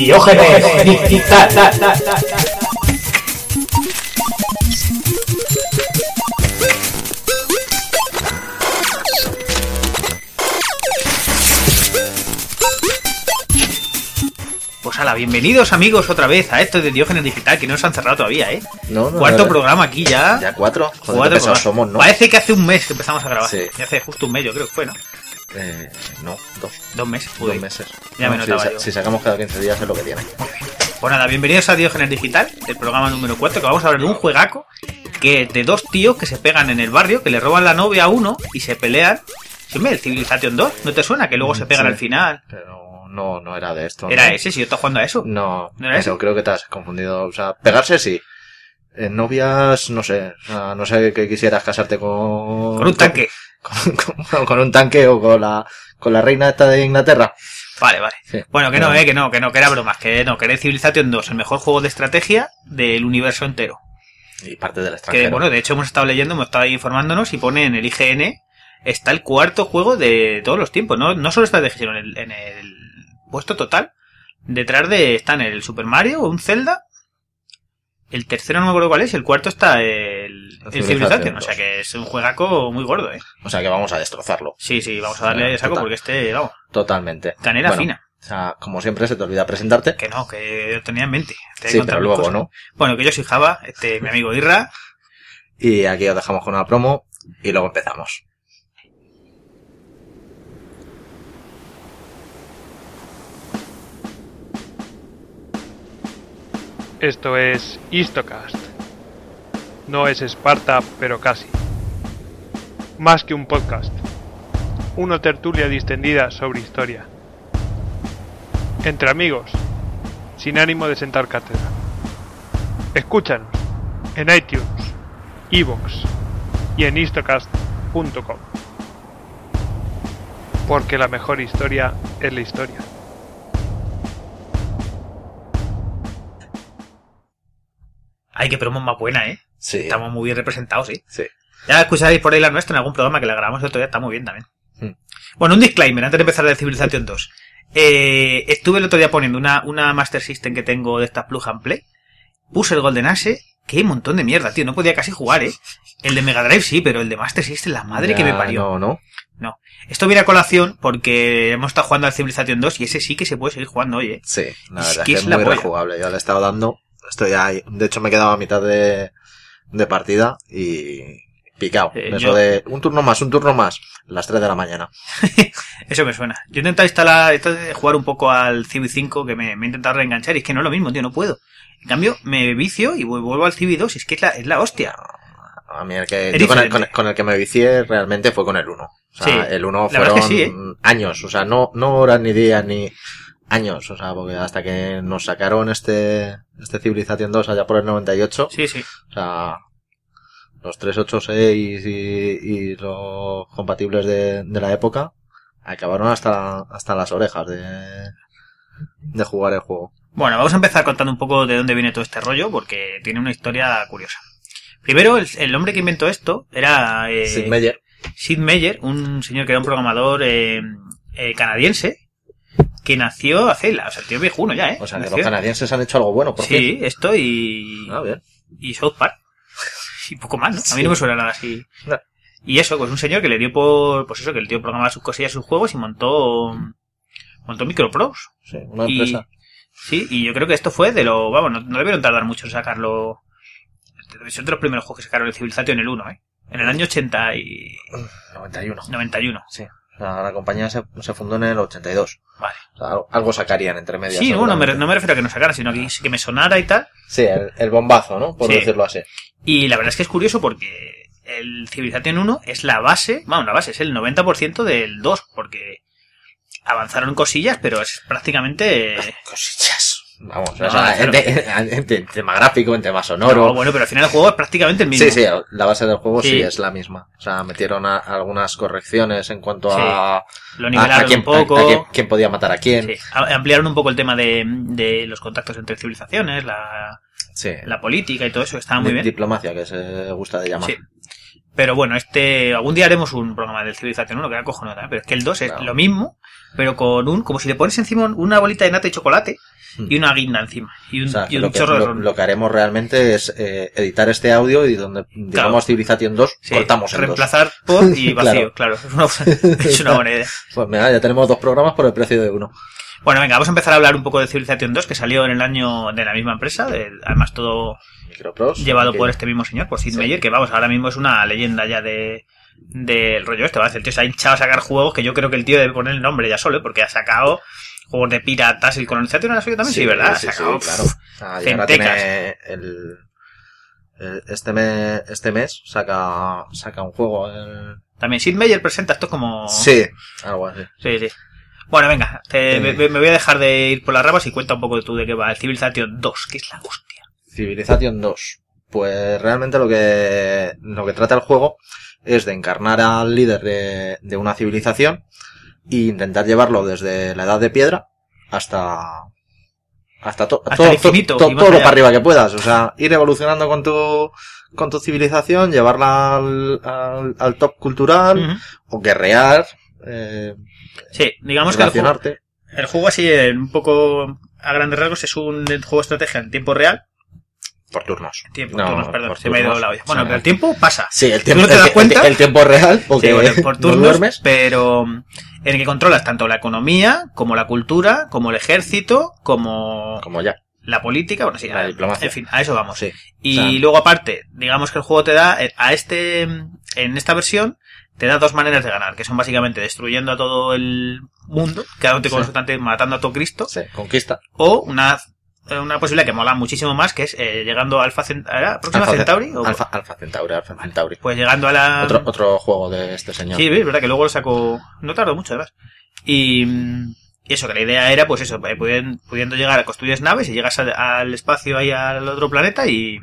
Diógenes Digital. Pues ala, bienvenidos amigos otra vez a esto de Diógenes Digital, que no se han cerrado todavía, ¿eh? No, no, Cuarto no, programa aquí ya. Ya cuatro. Joder, Cuatro somos, ¿no? Parece que hace un mes que empezamos a grabar. Sí. Y hace justo un mes, yo creo que fue, ¿no? Eh, no, dos. Dos meses. Dos Uy. meses. Ya me No, notaba si, sa- yo. si sacamos cada 15 días es lo que tiene. Pues nada, bienvenidos a Diógenes Digital, el programa número 4, que vamos a hablar de un juegaco que de dos tíos que se pegan en el barrio, que le roban la novia a uno y se pelean. Sí, hombre, el Civilization 2, ¿no te suena? Que luego se pegan Sí. al final. Pero no, no era de esto. Era ¿no? ese, si yo estaba jugando a eso. No, ¿No era pero creo que te has confundido. O sea, pegarse sí. En novias, no sé. O sea, no sé que quisieras casarte con... Con un tanque. Con, con- con un tanque o con la, con la reina esta de Inglaterra. Vale, vale. Sí. Bueno, que no, eh, que no, que no, que era bromas, que no, que era Civilization 2, el mejor juego de estrategia del universo entero. Y parte del Que extranjero. bueno, de hecho hemos estado leyendo, hemos estado informándonos y pone en el IGN, está el cuarto juego de todos los tiempos, no, no solo estrategia, sino en el, en el puesto total. Detrás de están el Super Mario, un Zelda, el tercero no me acuerdo cuál es, el cuarto está el, el Civilization Civilization, o 2. sea que es un juegaco muy gordo, eh. O sea, que vamos a destrozarlo. Sí, sí, vamos a darle saco Total. porque este, vamos, Totalmente. canela Bueno, fina. O sea, como siempre se te olvida presentarte. Que no, que yo tenía en mente. Te Sí, pero luego cosas. no. Bueno, que yo soy Java, este, mi amigo Irra, Y aquí os dejamos con una promo y luego empezamos. Esto es Histocast. No es Esparta, pero casi. Más que un podcast. Una tertulia distendida sobre historia. Entre amigos, sin ánimo de sentar cátedra. Escúchanos en iTunes, Evox y en histocast.com. Porque la mejor historia es la historia. ay, que promo más buena, eh. Sí. Estamos muy bien representados, sí. Sí. Ya escucharéis por ahí la nuestra en algún programa que la grabamos el otro día, está muy bien también. Hmm. Bueno, un disclaimer antes de empezar de Civilization 2. Eh, estuve el otro día poniendo una, una Master System que tengo de estas Plug and Play. Puse el Golden Axe. Qué montón de mierda, tío. No podía casi jugar, eh. El de Mega Drive sí, pero el de Master System, la madre que me parió. No, no. Esto viene a colación porque hemos estado jugando al Civilization 2 y ese sí que se puede seguir jugando, oye. Sí, la verdad es que que es es la muy polla. rejugable. Ya le he estado dando. Estoy ahí. De hecho, me he quedado a mitad de, de partida y picado. Eh, Eso yo- de un turno más, un turno más. Las 3 de la mañana. Eso me suena. Yo he intentado instalar, jugar un poco al Civ 5 que me, me he intentado reenganchar y es que no es lo mismo, tío, no puedo. En cambio, me vicio y vu- vuelvo al Civ 2 y es que es la, es la hostia. A mí el que, yo con el, con, el- con el que me vicié realmente fue con el 1. O sea, Sí, el 1 la verdad fueron es que sí, ¿eh? años. O sea, no, no horas ni días ni años. O sea, porque hasta que nos sacaron este, este Civilization 2 allá por el 98. Sí, sí. O sea, los 386 y, y los compatibles de, de la época acabaron hasta, hasta las orejas de, de jugar el juego. Bueno, vamos a empezar contando un poco de dónde viene todo este rollo porque tiene una historia curiosa. Primero, el, el hombre que inventó esto era eh, Sid Meier, Sid Meier, un señor que era un programador eh, eh, canadiense que nació hace, la- o sea, el tío es viejuno ya, ¿eh? o sea, que Nació- los canadienses han hecho algo bueno, por fin. Sí, esto y... Ah, bien. y South Park. Y poco más, ¿no? A mí Sí. no me suena nada así. No. Y eso, pues un señor que le dio por, pues eso, que el tío programaba sus cosillas, sus juegos y montó, montó Microprose. Sí, una Y- empresa. Sí, y yo creo que esto fue de lo, vamos, no, no debieron tardar mucho en sacarlo. Son de los primeros juegos que sacaron el Civilization en el 1, ¿eh? En el año 80 y 91. 91. Sí. Sea, la compañía se, se fundó en el 82. Vale. O sea, algo- sacarían entre medias. Sí, no, no me, no me refiero a que no sacara, sino que, que me sonara y tal. Sí, el, el bombazo, ¿no? Por Sí. decirlo así. Y la verdad es que es curioso porque el Civilization 1 es la base, bueno, la base es el 90% del 2, porque avanzaron cosillas, pero es prácticamente... Cosillas. Vamos, No, o sea, en, te- en te- en tema gráfico, en tema sonoro. No, bueno, pero al final el juego es prácticamente el mismo. Sí, sí, la base del juego sí, Sí. es la misma. O sea, metieron a- algunas correcciones en cuanto Sí. a, Lo a, a nivelaron quién, un poco. a- quién- quién podía matar a quién. Sí, ampliaron un poco el tema de, de los contactos entre civilizaciones, la, Sí. la política y todo eso, estaba muy bien. Diplomacia, que se gusta de llamar. Sí. Pero bueno, este, algún día haremos un programa del Civilización 1 que era cojonudo también, pero es que el 2 es lo mismo, pero con un, como si le pones encima una bolita de nata y chocolate Hmm. y una guinda encima. Y un, O sea, y un lo, que, chorro de lo- ron. lo que haremos realmente es eh, editar este audio y donde digamos Claro. Civilization 2 Sí, cortamos en dos. reemplazar por y vacío, claro. Es, una, es una buena idea. Pues mira, ya tenemos dos programas por el precio de uno. Bueno, venga, vamos a empezar a hablar un poco de Civilización 2, que salió en el año de la misma empresa, de- además todo llevado por este mismo señor, por Sid Sí. Meier, que vamos, ahora mismo es una leyenda ya de del rollo este, ¿vale? El tío se ha hinchado a sacar juegos que yo creo que el tío debe poner el nombre ya solo, ¿eh? porque ha sacado juegos de piratas, el colonization era suyo también, sí, ¿verdad? Sí, ha sí, sacado, claro. pff, Ah, y ahora centecas. tiene el, el- este mes, este mes saca, saca un juego. el- También Sid Meier presenta esto como... Sí, algo así. Sí, sí. Bueno, venga, te- Eh. me, me voy a dejar de ir por las ramas y cuenta un poco de tú de qué va el Civilization 2, que es la hostia. Civilization 2. Pues realmente lo que, lo que trata el juego es de encarnar al líder de, de una civilización e intentar llevarlo desde la edad de piedra hasta, hasta, to- Hasta todo, infinito, to- todo lo para arriba que puedas. O sea, ir evolucionando con tu, con tu civilización, llevarla al, al, al top cultural, o guerrear, eh, Sí, digamos que el juego, el juego así, eh, un poco a grandes rasgos, es un juego de estrategia en tiempo real. Por turnos. Tiempo, No, turnos, perdón, por se me ha ido turnos. la olla. Bueno, O sea, pero el tiempo pasa. Sí, el ¿Tú tiempo, no te das el- cuenta? el- el tiempo real, porque Sí, bueno, por no turnos, duermes. pero mm, en el que controlas tanto la economía, como la cultura, como el ejército, como Como ya. la política, bueno, sí, La diplomacia. en fin, a eso vamos. Sí. Y O sea- luego aparte, digamos que el juego te da, eh, a este, en esta versión, te da dos maneras de ganar, que son básicamente destruyendo a todo el mundo, quedándote con Sí. matando a todo Cristo, Sí, conquista. o una, una posibilidad que mola muchísimo más, que es eh, llegando a Alpha Centauri, ¿era ¿Próxima Alpha Centauri? O- Alfa, Alfa Centauri, Alfa Centauri. Pues llegando a la... Otro, otro juego de este señor. Sí, es verdad que luego lo sacó. No tardó mucho, además. Y, y eso, que la idea era, pues eso, eh, pudien- pudiendo llegar a construir naves y llegas al, al espacio ahí al otro planeta y.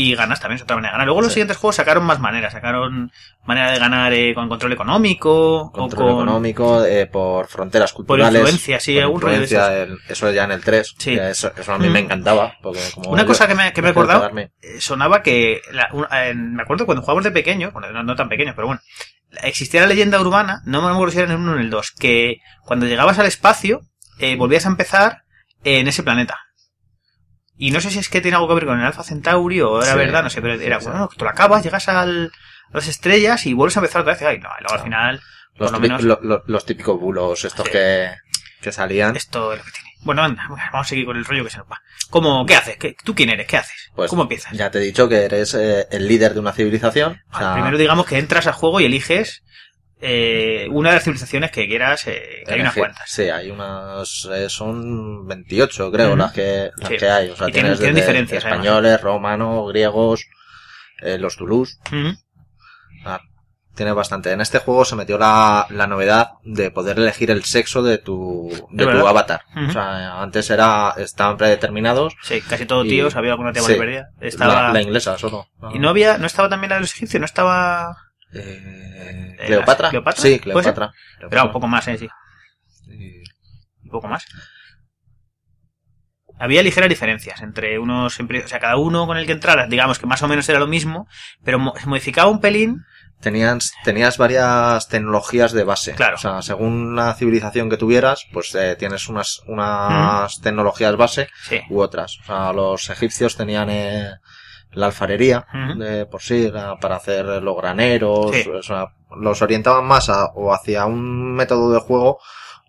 Y ganas también, es otra manera de ganar. Luego los siguientes juegos sacaron más maneras. Sacaron manera de ganar eh, con control económico Control o con. económico, eh, por fronteras Por culturales. influencia, sí, por algún de el- eso ya en el 3. Sí. que Eso, eso a mí me Mm. encantaba. Porque como Una yo- cosa que me, que me he acordado, eh, sonaba que, la- eh, me acuerdo cuando jugábamos de pequeño, bueno, no, no tan pequeño, pero bueno, existía la leyenda urbana, no me acuerdo si era en el 1 o en el 2, que cuando llegabas al espacio, eh, volvías a empezar en ese planeta. Y no sé si es que tiene algo que ver con el Alpha Centauri o era Sí, verdad, no sé, pero era, bueno, tú lo acabas, llegas al, a las estrellas y vuelves a empezar otra vez, ay, no, y luego al final, Los, lo menos, los típicos bulos estos Sí. que, que salían. esto es lo que tiene. Bueno, anda, vamos a seguir con el rollo que se nos va. ¿Cómo, qué haces? ¿Qué, ¿Tú quién eres? ¿Qué haces? Pues ¿Cómo empiezas? Ya te he dicho que eres eh, el líder de una civilización. o sea, Primero digamos que entras al juego y eliges eh, una de las civilizaciones que quieras, eh, que hay unas cuantas. Sí, hay unas. eh, son 28, creo, las que las Sí. que hay. O sea, Y tienen- tienes tienen desde diferencias, además. españoles, romanos, griegos, eh, los Toulouse. Ujú. Tiene bastante. En este juego se metió la, la novedad de poder elegir el sexo de tu, de tu avatar. O sea, antes era, estaban predeterminados. Sí, casi todo Y- tíos, había alguna tía sí. perdida. Estaba... La, la inglesa solo. Y no había, no estaba también la de los egipcios, no estaba... Eh, Eh, Cleopatra. ¿Cleopatra? Sí. Cleopatra. Pero un poco más, eh, sí. Un poco más. Había ligeras diferencias entre unos, o sea, cada uno con el que entraras, digamos que más o menos era lo mismo, pero mo- se modificaba un pelín Tenías, tenías varias tecnologías de base. Claro. O sea, según la civilización que tuvieras, pues eh, tienes unas, unas tecnologías base Sí. u otras. O sea, los egipcios tenían eh, la alfarería de por sí para hacer los graneros. Sí. O sea, los orientaban más a, o hacia un método de juego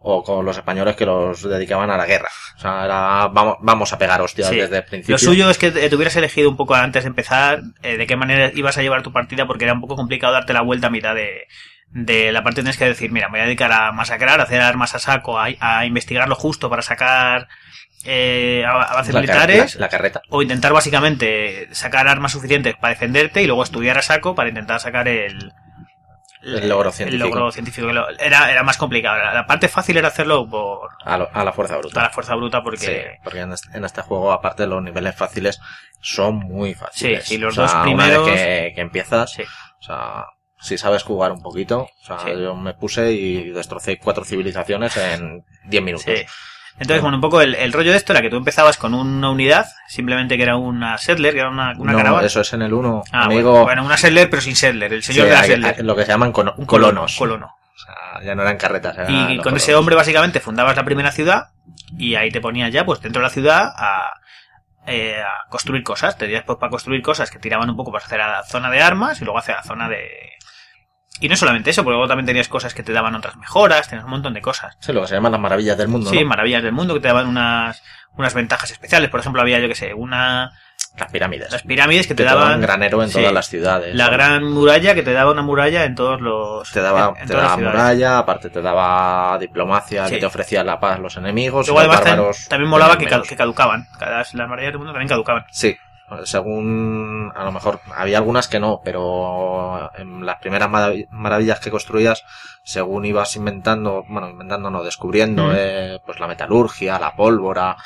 o con los españoles que los dedicaban a la guerra. O sea, era vamos, vamos a pegar hostias Sí. desde el principio. Lo suyo es que te te hubieras elegido un poco antes de empezar eh, de qué manera ibas a llevar tu partida porque era un poco complicado darte la vuelta a mitad de, de la parte tienes que decir, mira, me voy a dedicar a masacrar, a hacer armas a saco, a, a investigar lo justo para sacar eh, avances La militares la- la carreta. o intentar básicamente sacar armas suficientes para defenderte y luego estudiar a saco para intentar sacar el El logro científico. el logro científico que lo- era, era más complicado. La, parte fácil era hacerlo por A, lo- a la fuerza bruta. a la fuerza bruta porque Sí, porque en este, en este juego, aparte, los niveles fáciles son muy fáciles. Sí, y los O sea, dos una primeros- vez que, que empiezas, sí. o sea, si sabes jugar un poquito, o sea, Sí. yo me puse y destrocé cuatro civilizaciones en 10 minutos. Sí. Entonces, bueno, un poco el, el rollo de esto era que tú empezabas con una unidad, simplemente que era una settler, que era una, una no, caravana. eso es en el 1. Ah, amigo. bueno, bueno, una settler, pero sin settler, el Sí, señor de la settler. lo que se llaman Un colonos. Colono. O sea, ya no eran carretas. eran Y con ese hombre básicamente fundabas la primera ciudad y ahí te ponías ya pues dentro de la ciudad a, eh, a construir cosas. Te pues para construir cosas que tiraban un poco para hacer a la zona de armas y luego hacia la zona de... Y no solamente eso, porque luego también tenías cosas que te daban otras mejoras, tenías un montón de cosas. Sí, lo que se llaman las maravillas del mundo. Sí, ¿no? maravillas del mundo que te daban unas, unas ventajas especiales. Por ejemplo, había, yo que sé, una... Las pirámides. Las pirámides que te te daban daban... granero en sí, todas las ciudades. La gran muralla que te daba una muralla en todos los... Te daba, en- en te daba muralla, aparte te daba diplomacia, Sí. que te ofrecía la paz a los enemigos. Luego los además también, bárbaros también molaba que, que caducaban. Las maravillas del mundo también caducaban. Sí, según a lo mejor había algunas que no, pero en las primeras marav- maravillas que construías, según ibas inventando, bueno, inventando no, descubriendo, Mm. eh, pues la metalurgia, la pólvora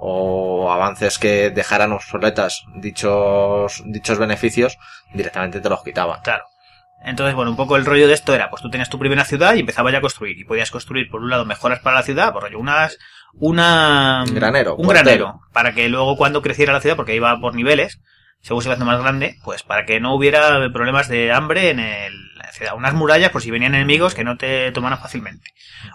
o avances que dejaran obsoletas dichos dichos beneficios, directamente te los quitaban. Claro. Entonces, bueno, un poco el rollo de esto era, pues tú tenías tu primera ciudad y empezabas ya a construir. Y podías construir, por un lado, mejoras para la ciudad, por rollo, unas, una... Un granero, Un granero. Para que luego cuando creciera la ciudad, porque iba por niveles, según se iba haciendo más grande, pues para que no hubiera problemas de hambre en, el, la ciudad. Unas murallas por si venían enemigos que no te tomaran fácilmente.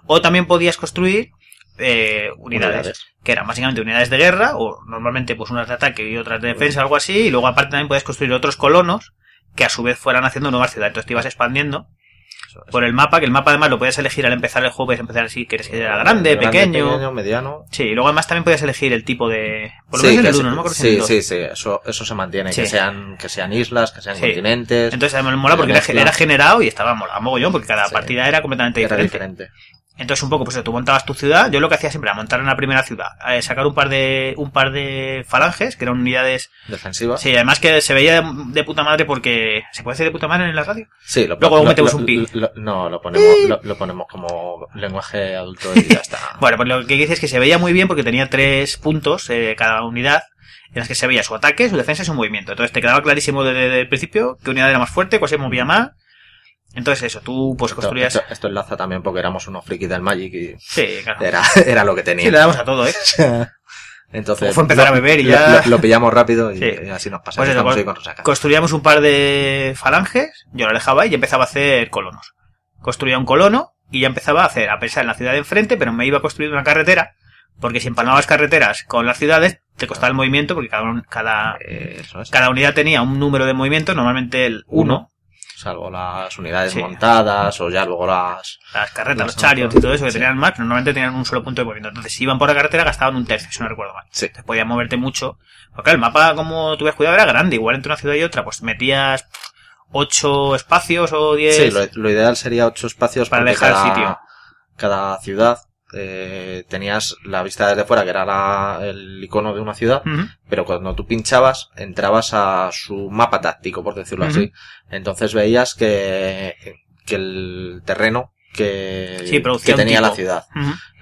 O también podías construir eh, unidades, Unidades. que eran básicamente unidades de guerra, o normalmente pues unas de ataque y otras de defensa, algo así, y luego aparte también podías construir otros colonos que a su vez fueran haciendo nuevas ciudades. Entonces te ibas expandiendo Eso por el mapa, que el mapa además lo podías elegir al empezar el juego, puedes empezar así, quieres que sea grande, pequeño. pequeño, mediano. Sí, y luego además también podías elegir el tipo de... Por lo Sí, menos el sí, 1, no me acuerdo si sí, el 2. sí, sí, eso, eso se mantiene, Sí. que sean, que sean islas, que sean Sí. continentes. Entonces además mola porque era, era generado y estaba mola, mogollón, porque cada partida era completamente era diferente. diferente. Entonces un poco, pues tú montabas tu ciudad, yo lo que hacía siempre era montar en la primera ciudad, eh, sacar un par de un par de falanges, que eran unidades... Defensiva. Sí, además que se veía de, de puta madre porque... ¿Se puede decir de puta madre en la radio? Sí, lo, Luego lo- metemos lo- un pi. lo- no, lo ponemos, lo, lo ponemos como lenguaje adulto y ya está. Bueno, pues lo que dice es que se veía muy bien porque tenía tres puntos eh, cada unidad en las que se veía su ataque, su defensa y su movimiento. Entonces te quedaba clarísimo desde, desde el principio qué unidad era más fuerte, cuál se movía más. Entonces eso, tú pues Esto, construías... esto- esto enlaza también porque éramos unos frikis del Magic y Sí, claro. era, era lo que Sí, tenía. le damos a todo, ¿eh? Entonces, fue empezar a beber y lo- ya- Lo, lo pillamos rápido y, Sí. y así nos pasa. Pues eso, con- resaca. Construíamos un par de falanges, yo lo dejaba ahí y empezaba a hacer colonos. Construía un colono y ya empezaba a hacer, a pensar en la ciudad de enfrente, pero me iba a construir una carretera, porque si empalmabas carreteras con las ciudades, te costaba el movimiento, porque cada, cada, es. cada unidad tenía un número de movimiento, normalmente el 1, Salvo las unidades Sí. montadas o ya luego las... las carretas, Las los chariots y todo eso que sí. tenían más, pero normalmente tenían un solo punto de movimiento. Entonces, si iban por la carretera, gastaban un tercio, si no recuerdo mal. Sí. Entonces, podías moverte mucho. Porque el mapa, como tuvieras cuidado, era grande. Igual entre una ciudad y otra, pues metías ocho espacios o diez. Sí, lo, lo ideal sería ocho espacios Para dejar cada, sitio. cada ciudad eh, tenías la vista desde fuera, que era la- el icono de una ciudad, pero cuando tú pinchabas, entrabas a su mapa táctico, por decirlo así. Entonces veías que, que el terreno que, Sí, que tenía tipo. la ciudad.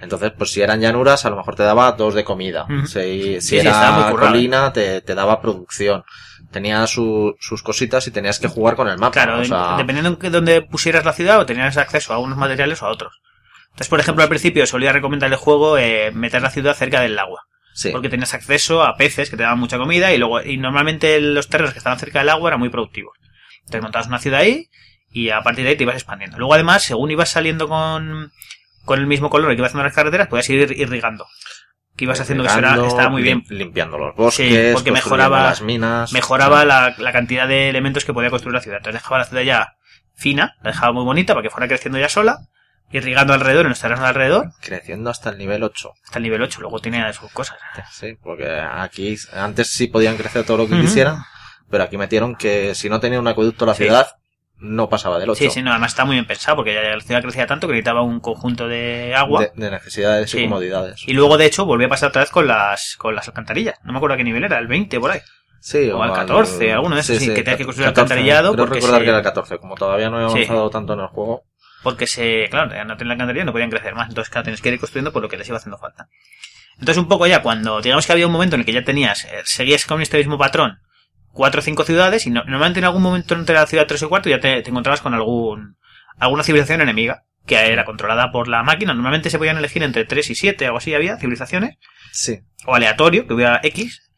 Entonces, pues si eran llanuras, a lo mejor te daba dos de comida. Si, si Sí, era colina, te, te daba producción. Tenía su- sus cositas y tenías que jugar con el mapa. Claro, o sea, dependiendo de dónde pusieras la ciudad, o tenías acceso a unos materiales o a otros. Entonces, por ejemplo, al principio solía recomendar el juego eh, meter la ciudad cerca del agua. sí. Porque tenías acceso a peces que te daban mucha comida y luego, y normalmente los terrenos que estaban cerca del agua eran muy productivos. Entonces montabas una ciudad ahí y a partir de ahí te ibas expandiendo. Luego además, según ibas saliendo con, con el mismo color que ibas haciendo las carreteras, podías ir irrigando. Que ibas haciendo que eso era- estaba muy bien. lim- Limpiando los bosques, Sí, porque mejoraba- las minas. Mejoraba la, la cantidad de elementos que podía construir la ciudad. Entonces dejaba la ciudad ya fina, la dejaba muy bonita para que fuera creciendo ya sola, irrigando alrededor, los terrenos de alrededor, Creciendo hasta el nivel 8. hasta el nivel 8. Luego tiene sus cosas. Sí, porque aquí antes sí podían crecer todo lo que Ujú. quisieran, pero aquí metieron que si no tenía un acueducto la Sí. ciudad, no pasaba del 8. Sí, sí, no, además está muy bien pensado porque ya la ciudad crecía tanto que necesitaba un conjunto de agua. de, de necesidades Sí. y comodidades. Y luego, de hecho, volví a pasar otra vez con las, con las alcantarillas. No me acuerdo a qué nivel era, el 20 por ahí. Sí, o al 14, alguno de esos, sí, que tenías que construir 14, alcantarillado Creo porque recordar se- que era el 14, como todavía no he Sí. avanzado tanto en el juego. Porque se, claro, ya no tenían la alcantarilla, no podían crecer más. Entonces, claro, tienes que ir construyendo por lo que les iba haciendo falta. Entonces, un poco ya cuando, digamos que había un momento en el que ya tenías, eh, seguías con este mismo patrón, cuatro o cinco ciudades, y no- normalmente en algún momento entre la ciudad 3 y 4 ya te, te encontrabas con algún, alguna civilización enemiga. que era controlada por la máquina. Normalmente se podían elegir entre 3 y 7, algo así había, civilizaciones. Sí, O aleatorio, que hubiera X.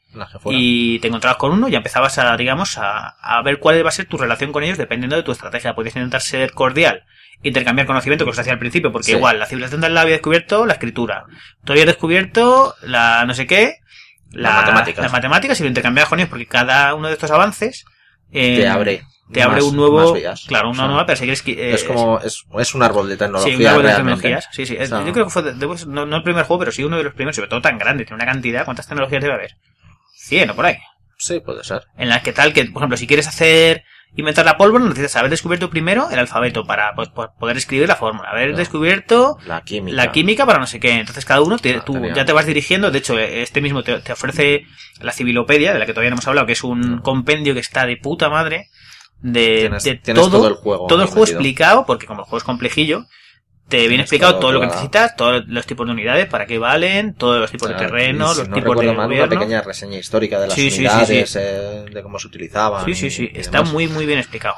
Y te encontrabas con uno y empezabas a, digamos, a, a ver cuál va a ser tu relación con ellos dependiendo de tu estrategia. Podías intentar ser cordial, intercambiar conocimiento, que os hacía al principio, porque Sí. igual, la civilización de lado había descubierto la escritura. Tú habías descubierto la no sé qué, la- Las matemáticas. las matemáticas y lo intercambiabas con ellos, porque cada uno de estos avances eh, te abre. te abre más- un nuevo, claro, una O sea, nueva para seguir esqui- eh, es como, es, es un árbol de tecnología. Sí, un árbol de tecnologías. Sí, sí. Es- yo creo que fue, de- de- no, no el primer juego, pero sí uno de los primeros, sobre todo tan grande, tiene una cantidad. ¿Cuántas tecnologías debe haber? 100 o por ahí. Sí, puede ser. En las que tal, que, por ejemplo, si quieres hacer, inventar la pólvora, necesitas haber descubierto primero el alfabeto para pues, po- poder escribir la fórmula. Haber descubierto La química. la química para no sé qué. Entonces cada uno, te- Ah, tú ya te vas dirigiendo. De hecho, este mismo te, te ofrece la civilopedia, de la que todavía no hemos hablado, que es un compendio que está de puta madre. De, Tienes, de tienes todo, todo el juego. todo el juego explicado, porque como el juego es complejillo, te viene explicado todo, lo que necesitas, todos los tipos de unidades, para qué valen, todos los tipos de terreno, si los no tipos de mal, una gobierno. pequeña reseña histórica de las Sí, sí, sí, unidades, sí. eh, de cómo se utilizaban. Sí, sí, sí, y está demás. muy, muy bien explicado.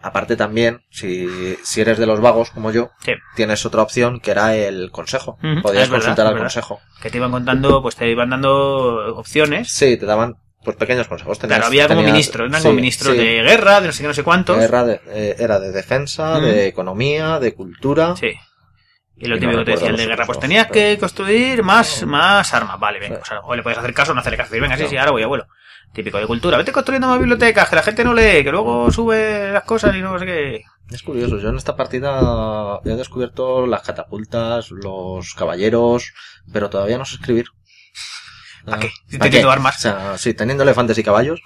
Aparte también, si, si eres de los vagos como yo, Sí. tienes otra opción que era el consejo. Ujú, Podías verdad, consultar al verdad. consejo. Que te iban contando, pues te iban dando opciones. Sí, te daban pues pequeños consejos. Tenías- Claro, había como tenías- ministros, eran sí, como ministros sí. de guerra, de no sé qué, no sé cuántos. Guerra de- eh, era de defensa, de economía, de cultura. Sí. Y lo típico que te decía el de guerra, pues tenías que construir más, más armas. Vale, venga, pues o le puedes hacer caso o no hacerle caso. Decir, venga, sí, sí, ahora voy, abuelo. Típico de cultura. Vete construyendo más bibliotecas, que la gente no lee, que luego sube las cosas y no sé qué. Es curioso, yo en esta partida he descubierto las catapultas, los caballeros, pero todavía no sé escribir. ¿Para qué? Si ¿para teniendo qué? armas. O sea, sí, teniendo elefantes y caballos.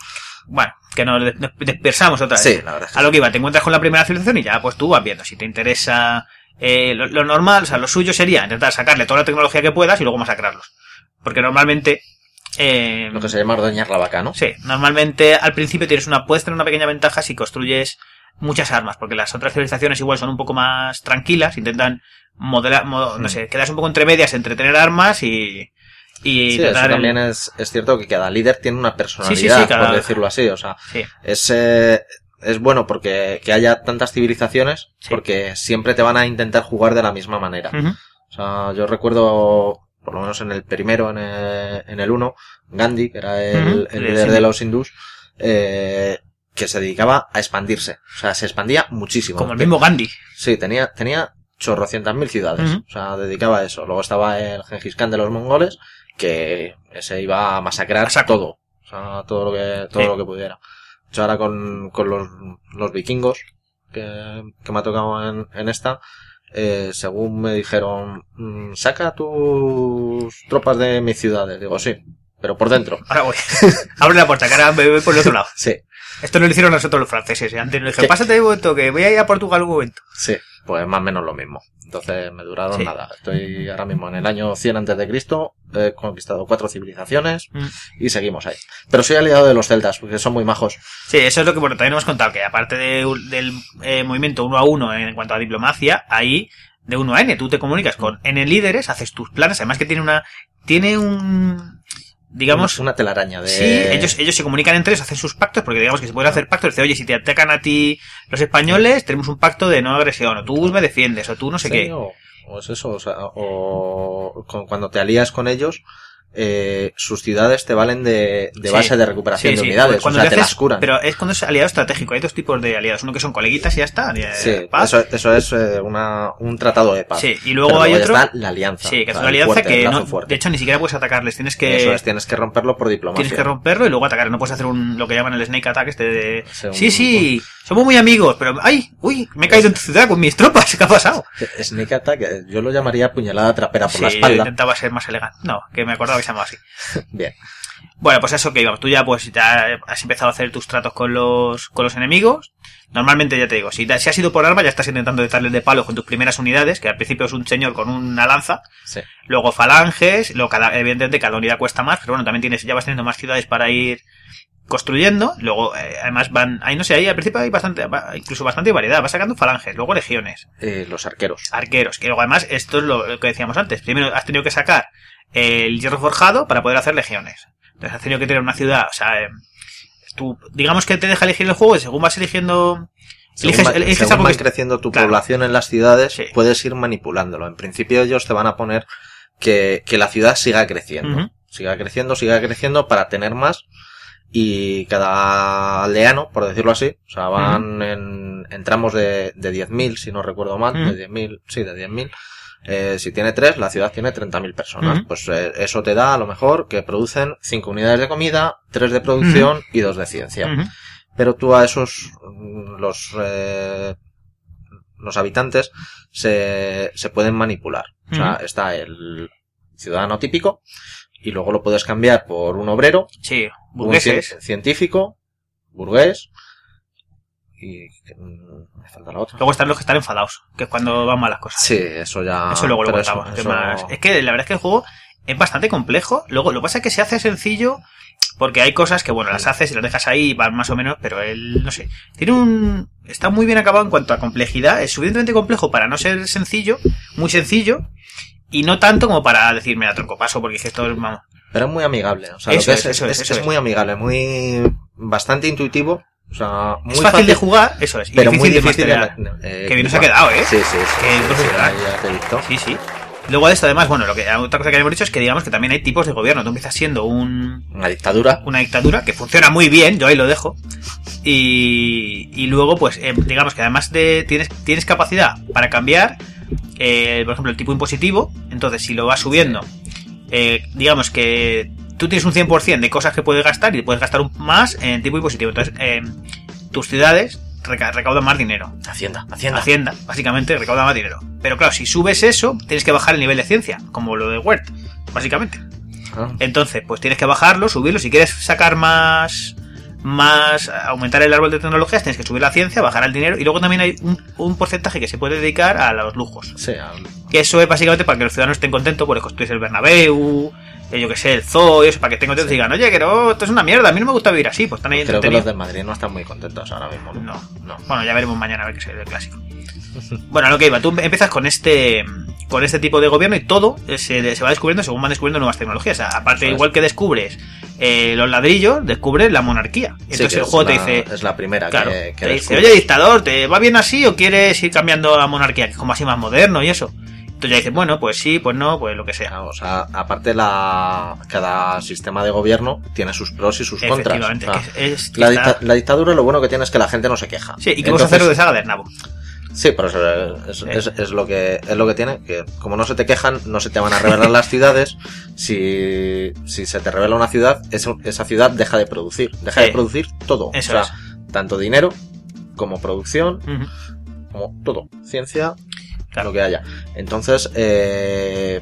Bueno, que nos dispersamos otra vez. Sí, la verdad. A lo que iba, te encuentras con la primera civilización y ya, pues tú vas viendo si te interesa. Eh, lo, lo normal, o sea, lo suyo sería intentar sacarle toda la tecnología que puedas y luego masacrarlos. Porque normalmente. eh, Lo que se llama ordeñar la vaca, ¿no? Sí, normalmente al principio tienes una, puedes tener una pequeña ventaja si construyes muchas armas, porque las otras civilizaciones igual son un poco más tranquilas, intentan modelar, mo- no sé, quedas un poco entre medias entre tener armas y, y Sí, eso tratar el- también es, es cierto que cada líder tiene una personalidad, sí, sí, cada- por decirlo así. O sea, Sí. es, eh, es bueno porque que haya tantas civilizaciones, Sí. porque siempre te van a intentar jugar de la misma manera. O sea, yo recuerdo, por lo menos en el primero, en el, en el uno, Gandhi, que era el, líder sí. de los hindús, eh, que se dedicaba a expandirse. O sea, se expandía muchísimo. Como el mismo Gandhi. Sí, tenía, tenía chorrocientas mil ciudades. O sea, dedicaba a eso. Luego estaba el Gengis Khan de los mongoles, que se iba a masacrar A todo. O sea, todo lo que, todo Sí. lo que pudiera. Hecho, ahora con, con los, los vikingos, que, que me ha tocado en, en esta, eh, según me dijeron, "Mm, saca tus tropas de mis ciudades. Digo, sí, pero por dentro. Ahora voy. Abre la puerta, que ahora me voy por el otro lado. Sí, Esto no lo hicieron nosotros los franceses. Antes nos dijeron, pásate un momento, que voy a ir a Portugal un momento. sí, pues más o menos lo mismo. Entonces me duraron Sí. nada. Estoy ahora mismo en el año 100 antes de Cristo, he conquistado cuatro civilizaciones Mm. y seguimos ahí. Pero soy aliado de los celtas, porque son muy majos. Sí, eso es lo que bueno, también hemos contado, que aparte de- del eh, movimiento uno a uno en cuanto a diplomacia, ahí de uno a N, tú te comunicas con N líderes, haces tus planes, además que tiene una, tiene un, digamos, una, una telaraña de... sí, ellos, ellos se comunican entre ellos, hacen sus pactos, porque digamos que se pueden hacer pactos, dice, oye, si te atacan a ti los españoles, tenemos un pacto de no agresión, o tú me defiendes, o tú no sé Sí, qué. O, o es eso, o, sea, o cuando te alías con ellos, eh, sus ciudades te valen de, de Sí. base de recuperación Sí, de unidades, cuando o sea, te haces- las curan. Pero es cuando es aliado estratégico, hay dos tipos de aliados, uno que son coleguitas y ya está. eh, paz. eso, eso es eh, una, un tratado de paz. Sí, y luego Pero hay ya otro, está la alianza. sí, que es una alianza fuerte, que no, de hecho ni siquiera puedes atacarles, tienes que, Eso es, tienes que romperlo por diplomacia. tienes que romperlo y luego atacar, no puedes hacer un, lo que llaman el snake attack este de, Sí, un- sí, sí, somos muy amigos, pero, ay, uy, me he caído en tu ciudad con mis tropas, ¿qué ha pasado? Sneak attack, eh, yo lo llamaría puñalada trapera por la yo espalda. intentaba ser más elegante. No, que me acordaba que se llamaba así. Bien. Bueno, pues eso que íbamos. Tú ya pues ya has empezado a hacer tus tratos con los, con los enemigos. Normalmente ya te digo, si, te- si has ido por arma ya estás intentando darles de palo con tus primeras unidades, que al principio es un señor con una lanza, Sí. luego falanges, luego cada, evidentemente cada unidad cuesta más, pero bueno, también tienes, ya vas teniendo más ciudades para ir construyendo, luego eh, además van, ahí no sé, ahí al principio hay bastante, incluso bastante variedad, vas sacando falanges, luego legiones, Eh, los arqueros. arqueros, que luego además esto es lo, lo que decíamos antes, primero has tenido que sacar el hierro forjado para poder hacer legiones, entonces has tenido que tener una ciudad, o sea, eh, tú, digamos que te deja elegir el juego y según vas eligiendo Según, Eliges- va- eliges según algo va que- creciendo tu claro. población en las ciudades, Sí. puedes ir manipulándolo. En principio ellos te van a poner que, que la ciudad siga creciendo. Siga creciendo, siga creciendo para tener más. Y cada aldeano, por decirlo así, o sea, van en, en tramos de, de 10.000, si no recuerdo mal, Ujú. de 10.000, sí, de 10.000. Eh, si tiene tres, la ciudad tiene 30.000 personas. Pues eh, eso te da a lo mejor que producen cinco unidades de comida, tres de producción y dos de ciencia. Pero tú a esos mm, los eh, los habitantes se, se pueden manipular. O sea, está el ciudadano típico y luego lo puedes cambiar por un obrero, Sí, un cien- científico, burgués y mm, me falta la otra. Luego están los que están enfadados, que es cuando van mal las cosas. Sí, eso ya. eso luego lo contamos. que eso- más- Es que la verdad es que el juego es bastante complejo. Luego, lo que pasa es que se hace sencillo porque hay cosas que, bueno, las haces y las dejas ahí y van más o menos, pero él, no sé, tiene un... Está muy bien acabado en cuanto a complejidad. Es suficientemente complejo para no ser sencillo, muy sencillo, y no tanto como para decir, mira, tronco paso, porque es que esto es, vamos... Pero es muy amigable. O sea, Eso lo que es, es, eso es, es, eso es es. muy amigable, muy bastante intuitivo. O sea, muy es fácil, de jugar, eso es, pero muy difícil de, masterear. eh, bien nos ha quedado, ¿eh? Sí, sí, sí. Que sí, sí, ¿verdad? ya te he visto. Sí, sí. Luego de esto, además, bueno, lo que, otra cosa que habíamos dicho es que digamos que también hay tipos de gobierno. Tú empiezas siendo un, Una dictadura. una dictadura que funciona muy bien, yo ahí lo dejo. Y, y luego, pues, eh, digamos que además de tienes, tienes capacidad para cambiar, eh, por ejemplo, el tipo impositivo. Entonces, si lo vas subiendo, eh, digamos que tú tienes un 100% de cosas que puedes gastar y puedes gastar un más en tipo impositivo. Entonces, eh, tus ciudades reca- recaudan más dinero. Hacienda, Hacienda. Hacienda, básicamente, recauda más dinero. Pero claro, si subes eso, tienes que bajar el nivel de ciencia, como lo de Word, básicamente. Ah, Entonces, pues tienes que bajarlo, subirlo. Si quieres sacar más, más, aumentar el árbol de tecnologías, tienes que subir la ciencia, bajar el dinero. Y luego también hay un, un porcentaje que se puede dedicar a los lujos. sí, Que eso es básicamente para que los ciudadanos estén contentos, porque construyes el Bernabéu, yo que sé, el zoo, y eso, para que estén contentos y digan, oye, que no, esto es una mierda, a mí no me gusta vivir así, pues están ahí creo que los del Madrid no están muy contentos ahora mismo. No. no. Bueno, ya veremos mañana a ver qué se ve el clásico. Bueno, lo que iba, tú empiezas con este con este tipo de gobierno y todo eh, se, se va descubriendo según van descubriendo nuevas tecnologías. O sea, aparte, igual que descubres eh, los ladrillos, descubres la monarquía. Entonces el juego te la- dice, Es la primera claro, que, que te dice, oye dictador, ¿te va bien así o quieres ir cambiando a monarquía? Que es como así más moderno y eso. Entonces ya dices, bueno, pues sí, pues no, pues lo que sea. O sea, aparte la cada sistema de gobierno tiene sus pros y sus contras. O sea, es, es- la, dicta- la dictadura lo bueno que tiene es que la gente no se queja. Sí, y que vos hacer lo de saga de Nabo. Sí, pero eso es, es, es lo que es lo que tiene, que como no se te quejan, no se te van a revelar las ciudades. Si, si se te revela una ciudad, eso- esa ciudad deja de producir, deja Sí. de producir todo. Eso o sea, tanto dinero como producción, como todo, ciencia, Claro. lo que haya. Entonces, eh,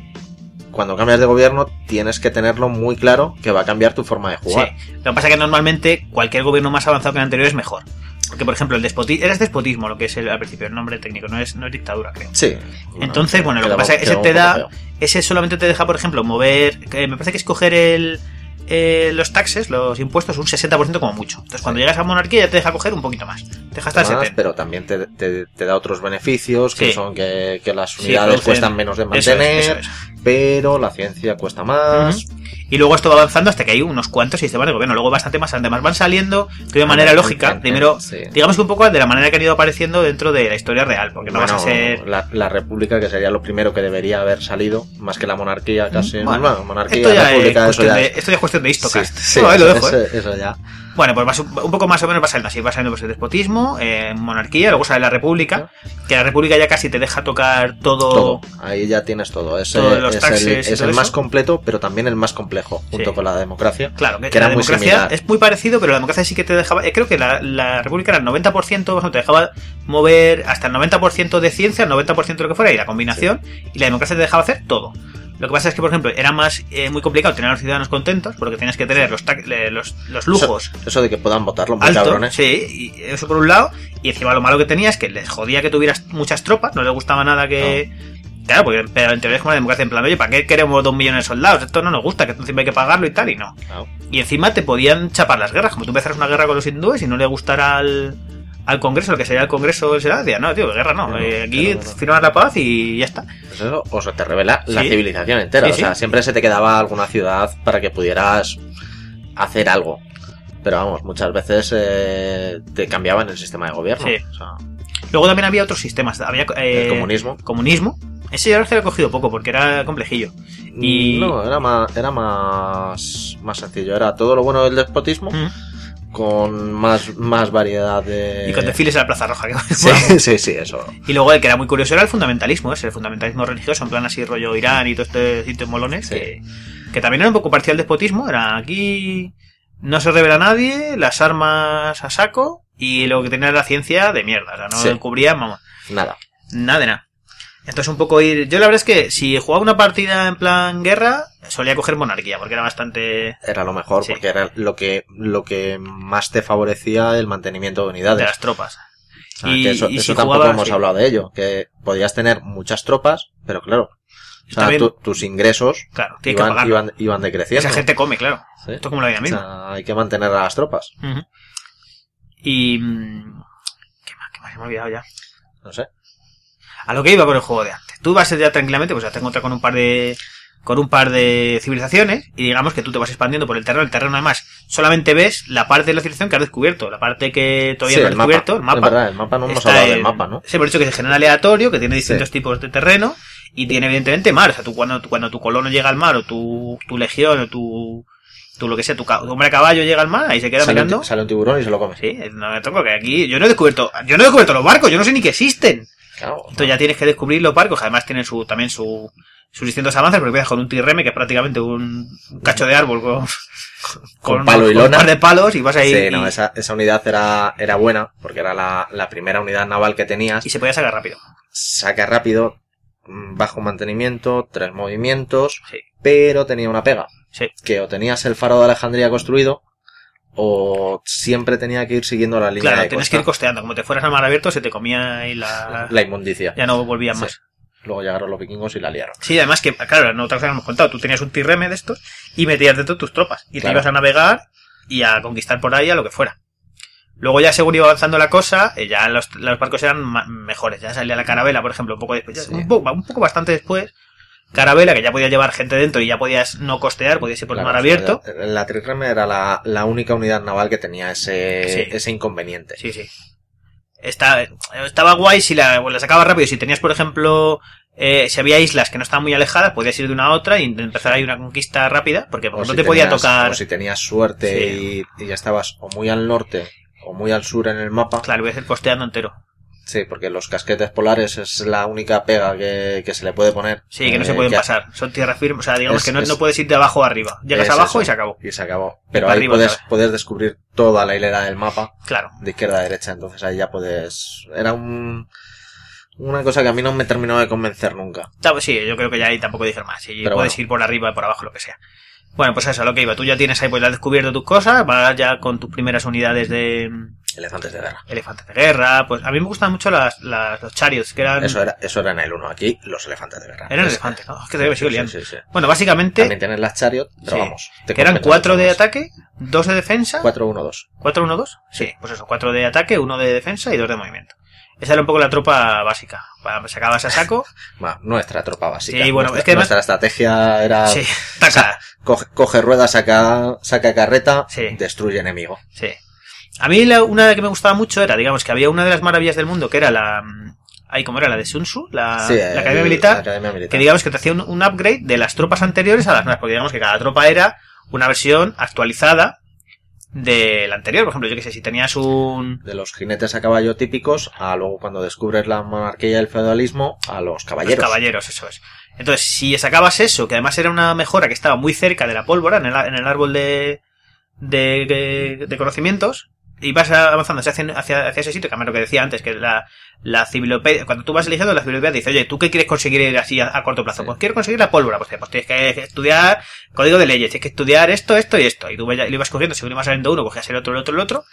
cuando cambias de gobierno, tienes que tenerlo muy claro que va a cambiar tu forma de jugar. Sí. Lo que pasa es que normalmente cualquier gobierno más avanzado que el anterior es mejor. Porque, por ejemplo, el despotismo, era despotismo lo que es el, al principio, el nombre técnico, no es, no es dictadura, creo. Sí. Entonces, bueno, lo que pasa es que ese te da, ese solamente te deja, por ejemplo, mover, me parece que escoger el, eh, los taxes, los impuestos, un 60% como mucho. Entonces, cuando llegas a monarquía ya te deja coger un poquito más. Te deja hasta el Más, 70. pero también te, te- te da otros beneficios que Sí. son que, que las unidades cuestan menos de Eso es, mantener, eso. Pero la ciencia cuesta más. Y luego esto va avanzando hasta que hay unos cuantos sistemas de gobierno. Luego bastante más, además van saliendo de manera Ah, lógica. en- en- Primero, sí. digamos que un poco de la manera que han ido apareciendo dentro de la historia real. Porque no vas a Bueno, ser la, la república que sería lo primero que debería haber salido más que la monarquía casi Bueno, bueno, monarquía esto ya, es república eso cuestión ya de, es- esto ya es cuestión de Istocast. Sí, sí, No, ahí lo eso- dejo, ¿eh? eso ya Bueno, pues un poco más o menos va saliendo así. Va saliendo pues, el despotismo, eh, monarquía, luego sale la república. Que la república ya casi te deja tocar todo. todo ahí ya tienes todo es, eh, los es taxes el, y es todo el más completo pero también el más complejo junto Sí. con la democracia Claro, que, que era la muy democracia es muy parecido, pero la democracia sí que te dejaba. eh, creo que la, la república era el 90%, por ejemplo, te dejaba mover hasta el 90% de ciencia, el 90% de lo que fuera, y la combinación. Y la democracia te dejaba hacer todo. Lo que pasa es que, por ejemplo, era más eh, muy complicado tener a los ciudadanos contentos, porque tenías que tener los, los, los lujos eso, eso de que puedan votarlo muy cabrones Sí, y eso por un lado. Y encima lo malo que tenía es que les jodía que tuvieras muchas tropas, no les gustaba nada que. Claro, porque pero en teoría es como la democracia en plan, oye, ¿para qué queremos dos millones de soldados? Esto no nos gusta, que encima hay que pagarlo y tal, y no. Claro. Y encima te podían chapar las guerras, como tú empezaras una guerra con los hindúes y no le gustara al, al Congreso, lo que sería el Congreso Senado, decía, no, tío, guerra no, No, eh, aquí no. firmas la paz y ya está. Pues eso, o se te revela la civilización entera. Sí, o sea, sí. siempre se te quedaba alguna ciudad para que pudieras hacer algo. Pero vamos, muchas veces eh, te cambiaban el sistema de gobierno. Sí. O sea, Luego también había otros sistemas. Había, eh, el comunismo. Comunismo. Ese yo lo he cogido poco porque era complejillo. Y- No, era más, era más, más sencillo. Era todo lo bueno del despotismo Mm. Con más, más variedad de... Y con desfiles en la Plaza Roja. que- Sí, sí, sí, eso. Y luego el que era muy curioso era el fundamentalismo, ese el fundamentalismo religioso, en plan así rollo Irán y todo este sitios molones, Sí. que, que también era un poco parcial al despotismo, era aquí no se revela nadie, las armas a saco y lo que tenía era la ciencia de mierda, o sea, no Sí. cubrían, vamos, Nada. nada de nada. Entonces un poco ir, yo la verdad es que si jugaba una partida en plan guerra, solía coger monarquía, porque era bastante Era lo mejor Sí. porque era lo que, lo que más te favorecía el mantenimiento de de unidades. las tropas. Y- que eso y eso si tampoco hemos sí. hablado de ello. Que podías tener muchas tropas, pero claro. O sea, También- tu- tus ingresos Claro, tienes que iban, iban, iban decreciendo. Esa gente come, claro. Sí. Esto es como la vida O misma. sea, hay que mantener a las tropas. Y... mm, ¿Qué más? ¿Qué más? Me ha olvidado ya. No sé. A lo que iba con el juego de antes. Tú vas ya tranquilamente, pues ya te encuentras con un par de con un par de civilizaciones y digamos que tú te vas expandiendo por el terreno. El terreno además solamente ves la parte de la civilización que has descubierto, la parte que todavía Sí, no has descubierto, el mapa. Es verdad, el mapa no hemos hablado del mapa, ¿no? Sí, por eso que se genera aleatorio, que tiene distintos Sí. tipos de terreno y tiene evidentemente mar. O sea, tú cuando, cuando tu colono llega al mar o tu, tu legión o tu, tu lo que sea, tu, hombre a caballo llega al mar, ahí se queda Sale un, mirando. ti- sale un tiburón y se lo come. Sí, no me toco que aquí yo no he descubierto, yo no he descubierto los barcos, yo no sé ni que existen. Claro. Entonces ya tienes que descubrir los barcos, que además tienen su, también su, sus distintos avances, porque empiezas con un tirreme que es prácticamente un, cacho de árbol con, Con palo y con un lona. par de palos y vas ahí Sí, no, y, esa, esa unidad era, era buena porque era la, la primera unidad naval que tenías. y se podía sacar rápido. Saca rápido, mm, bajo mantenimiento, tres movimientos, Sí. pero tenía una pega. Sí. Que o tenías el faro de Alejandría construido o siempre tenía que ir siguiendo la línea Claro, de tienes costa. que ir costeando. Como te fueras al mar abierto, se te comía ahí la, La inmundicia. ya no volvían Sí. más. Luego llegaron los vikingos y la liaron. Sí, además que, claro, no otra cosa que hemos contado, tú tenías un tirreme de estos y metías dentro tus tropas. Y te ibas a navegar y a conquistar por ahí a lo que fuera. Luego ya según iba avanzando la cosa, eh, ya los, los barcos eran mejores. Ya salía la carabela, por ejemplo, un poco después, Sí. un, poco, un poco bastante después. Carabela, que ya podía llevar gente dentro y ya podías no costear, podías ir por el mar abierto. La, la era la, la única unidad naval que tenía ese, Sí. ese inconveniente. Sí, sí. Está, estaba guay si la, la sacabas rápido. Si tenías, por ejemplo, eh, si había islas que no estaban muy alejadas, podías ir de una a otra y empezar ahí una conquista rápida, porque por O ejemplo si te podía tocar. O si tenías suerte y, y ya estabas o muy al norte o muy al sur en el mapa. Claro, voy a ir costeando entero. Sí, porque los casquetes polares es la única pega que, que se le puede poner. Sí, que no Eh, se pueden que- pasar. Son tierra firme. O sea, digamos Es- que no, es- no puedes ir de abajo a arriba. Llegas abajo eso. y se acabó. Y se acabó. Pero ahí arriba puedes, puedes descubrir toda la hilera del mapa, Claro. de izquierda a derecha. Entonces ahí ya puedes. Era un. Una cosa que a mí no me terminó de convencer nunca. Sí, yo creo que ya ahí tampoco dije más. Y Pero puedes bueno. ir por arriba, por abajo, lo que sea. Bueno, pues eso, lo que iba. Tú ya tienes ahí, pues ya has descubierto tus cosas. Vas ya con tus primeras unidades de Elefantes de guerra. elefantes de guerra. Pues a mí me gustan mucho las, las- los chariots, que eran. Eso era, eso era en el 1. Aquí, los elefantes de guerra. Eran Es- elefantes, ¿no? Es que todavía me sigo Sí, liando. sí, sí. Bueno, básicamente, También tienes las chariot, pero vamos. que eran completan cuatro de mucho más. ataque, dos de defensa. 4-1-2. ¿Cuatro, uno, dos? Sí, pues eso, cuatro de ataque, uno de defensa y dos de movimiento. Esa era un poco la tropa básica. Sacabas a saco, Bueno, nuestra tropa básica. Sí, bueno, nuestra, es que además- nuestra estrategia era sí, taca, coge, coge rueda, saca, saca carreta, Sí. destruye enemigo. sí. A mí la- una que me gustaba mucho era, digamos, que había una de las maravillas del mundo que era la... mm, Ahí, ¿cómo era? La de Sun Tzu, la, Sí, la Academia el- Militar. la academia militar. que digamos que te hacía un, un upgrade de las tropas anteriores a las nuevas, porque digamos que cada tropa era una versión actualizada de la anterior. Por ejemplo, yo que sé, si tenías un... De los jinetes a caballo típicos a luego cuando descubres la monarquía y el feudalismo a los caballeros. Los caballeros, eso es. Entonces, si sacabas eso, que además era una mejora que estaba muy cerca de la pólvora, en el, en el árbol de, de, de- de conocimientos, y vas avanzando hacia, hacia, hacia ese sitio, que además lo que decía antes, que la, la civilopedia, cuando tú vas eligiendo la civilopedia, dice, oye, ¿tú qué quieres conseguir así a, a corto plazo? Sí. Pues quiero conseguir la pólvora, pues, pues tienes que estudiar código de leyes, tienes que estudiar esto, esto y esto, y tú lo ibas cogiendo, según ibas saliendo uno, cogías el otro, el otro, el otro,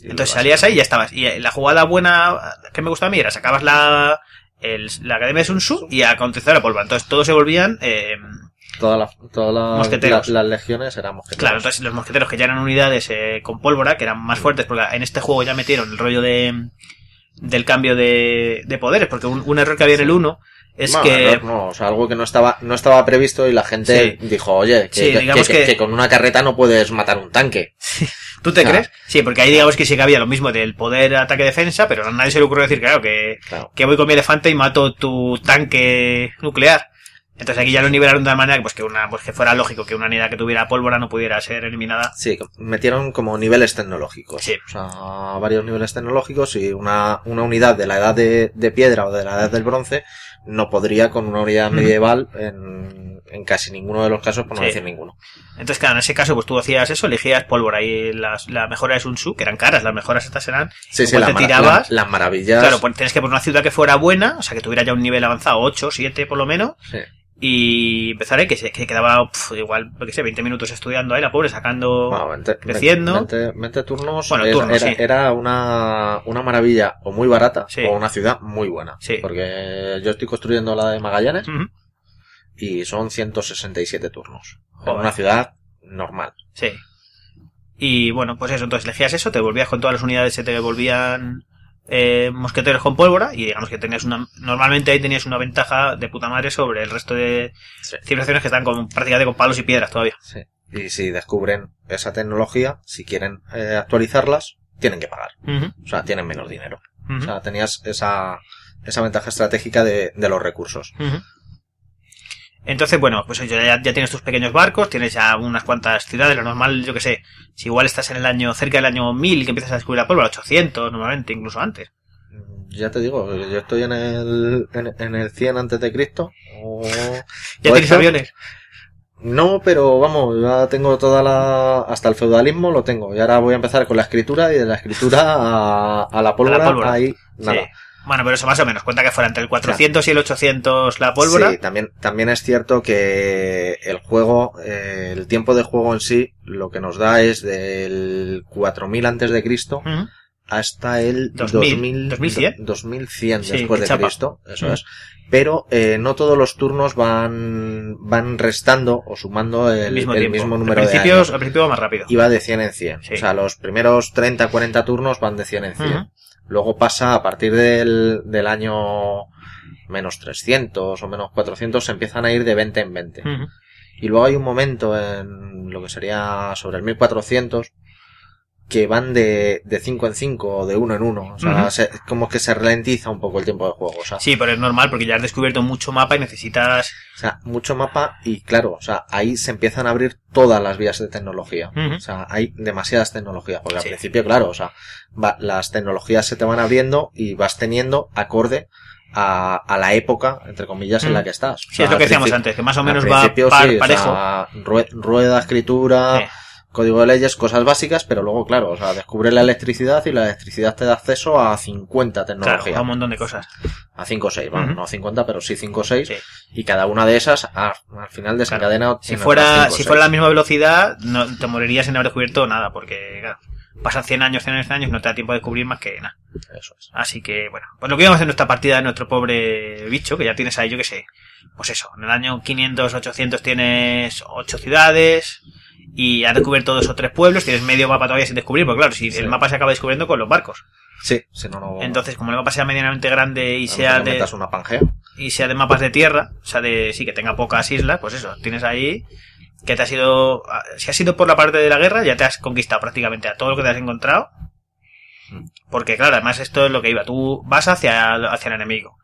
Y entonces salías ahí y ya estabas. Y eh, la jugada buena que me gustaba a mí era sacabas la, el- la academia de Sun Tzu y a acontecer la pólvora. Entonces todos se volvían, eh, Toda todas la- Mosqueteros. la- las legiones eran mosqueteros. claro, entonces los mosqueteros que ya eran unidades eh, con pólvora, que eran más fuertes, porque en este juego ya metieron el rollo de del cambio de, de poderes, porque un, un error que había en el 1 es Bueno, que... error no, o sea, algo que no estaba, no estaba previsto y la gente dijo, oye, que, Sí, que- con una carreta no puedes matar un tanque. ¿Tú te crees? Sí, porque ahí digamos que sí que había lo mismo del poder ataque-defensa, pero a nadie se le ocurrió decir, claro, que, Claro. que voy con mi elefante y mato tu tanque nuclear. Entonces aquí ya lo nivelaron de tal manera que, pues, que, una, pues que fuera lógico que una unidad que tuviera pólvora no pudiera ser eliminada. Sí, metieron como niveles tecnológicos. Sí. O sea, varios niveles tecnológicos y una, una unidad de la edad de, de piedra o de la edad del bronce no podría con una unidad medieval en, en casi ninguno de los casos, por no Sí. decir ninguno. Entonces, claro, en ese caso, pues tú hacías eso, elegías pólvora y las, la mejora de Sun Tzu, que eran caras, las mejoras estas eran Sí, sí, las te tirabas. la- las maravillas. Claro, pues tienes que poner una ciudad que fuera buena, o sea, que tuviera ya un nivel avanzado, 8, 7 por lo menos, Sí. Y empezar ahí, que se que quedaba pf, igual, qué sé, 20 minutos estudiando ahí, la pobre, sacando... Bueno, 20, creciendo. 20, 20 turnos, Bueno, turnos, era, sí. era una, una maravilla o muy barata Sí. o una ciudad muy buena. Sí. Porque yo estoy construyendo la de Magallanes Ujú, y son 167 turnos. En Joder. una ciudad normal. Sí. Y bueno, pues eso, entonces elegías eso, te volvías con todas las unidades, se te devolvían eh, mosqueteros con pólvora, y digamos que tenías una... Normalmente ahí tenías una ventaja de puta madre sobre el resto de Sí. civilizaciones que están con, prácticamente con palos y piedras todavía. Sí. Y si descubren esa tecnología, si quieren eh, actualizarlas, tienen que pagar. O sea, tienen menos dinero. O sea, tenías esa, esa ventaja estratégica de, de los recursos. Entonces, bueno, pues ya, ya tienes tus pequeños barcos, tienes ya unas cuantas ciudades, lo normal, yo que sé, si igual estás en el año, cerca del año 1000 que empiezas a descubrir la pólvora, 800 normalmente, incluso antes. Ya te digo, yo estoy en el, en, en el 100 antes de Cristo. Ya tienes aviones. No, pero vamos, ya tengo toda la... Hasta el feudalismo lo tengo. Y ahora voy a empezar con la escritura y de la escritura a, a la pólvora, pólvora. ahí nada. Sí. Bueno, pero eso más o menos, cuenta que fuera entre el 400 y el 800 la pólvora. Sí, también, también es cierto que el juego, eh, el tiempo de juego en sí, lo que nos da es del 4000 antes de Cristo hasta el 2000, 2000, 2100. 2100 Sí, después de chapa. Cristo, eso Mm. es. Pero eh, no todos los turnos van van restando o sumando el, El mismo el mismo al, número de principio, años. al principio va más rápido. Y va de 100 en 100. Sí. O sea, los primeros 30, 40 turnos van de 100 en 100. Ujú. Luego pasa a partir del, del año menos 300 o menos 400 se empiezan a ir de 20 en 20. Ujú. Y luego hay un momento en lo que sería sobre el 1400 que van de, de 5 en 5 o de 1 en 1. O sea, se- como que se ralentiza un poco el tiempo de juego. O sea, Sí, pero es normal porque ya has descubierto mucho mapa y necesitas... o sea, mucho mapa y claro, o sea, ahí se empiezan a abrir todas las vías de tecnología. O sea, hay demasiadas tecnologías. Porque Sí. al principio, claro, o sea, va- las tecnologías se te van abriendo y vas teniendo acorde a, a la época, entre comillas, en la que estás. O Sí, es lo que decíamos antes, que más o menos va par- sí, o parejo. sea, rueda, escritura. Código de leyes, cosas básicas, pero luego, claro, o sea, descubre la electricidad y la electricidad te da acceso a 50 Claro, tecnologías. a un montón de cosas. A 5 o 6, bueno, no a 50, pero sí 5 o 6. Sí. Y cada una de esas a- al final desencadena. Si en fuera, cinco si fuera la misma velocidad, no te morirías sin haber descubierto nada, porque claro, pasan 100 años, 100 años, 100 años, no te da tiempo de descubrir más que nada. Eso es. Así que, bueno, pues lo que íbamos en nuestra partida de nuestro pobre bicho, que ya tienes ahí, yo que sé, pues eso, en el año 500, 800 tienes 8 ciudades y has descubierto dos o tres pueblos, tienes medio mapa todavía sin descubrir, porque claro, si Sí. el mapa se acaba descubriendo con los barcos. Sí, si no, no. Entonces, como el mapa sea medianamente grande y sea de, metas una pangea. y sea de mapas de tierra, o sea, de sí que tenga pocas islas, pues eso, tienes ahí que te ha sido, si has ido por la parte de la guerra, ya te has conquistado prácticamente a todo lo que te has encontrado. Porque claro, además esto es lo que iba, tú vas hacia, hacia el enemigo.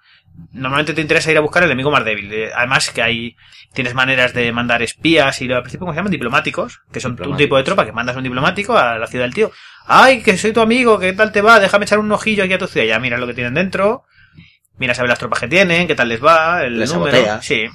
Normalmente te interesa ir a buscar el enemigo más débil. Eh, Además que hay, tienes maneras de mandar espías y al principio, ¿cómo se llaman? Diplomáticos, que son un tipo de tropa que mandas un diplomático a la ciudad del tío. Ay, que soy tu amigo, ¿qué tal te va? Déjame echar un ojillo aquí a tu ciudad. Ya miras lo que tienen dentro, miras a ver las tropas que tienen, qué tal les va, el Les número. Sí.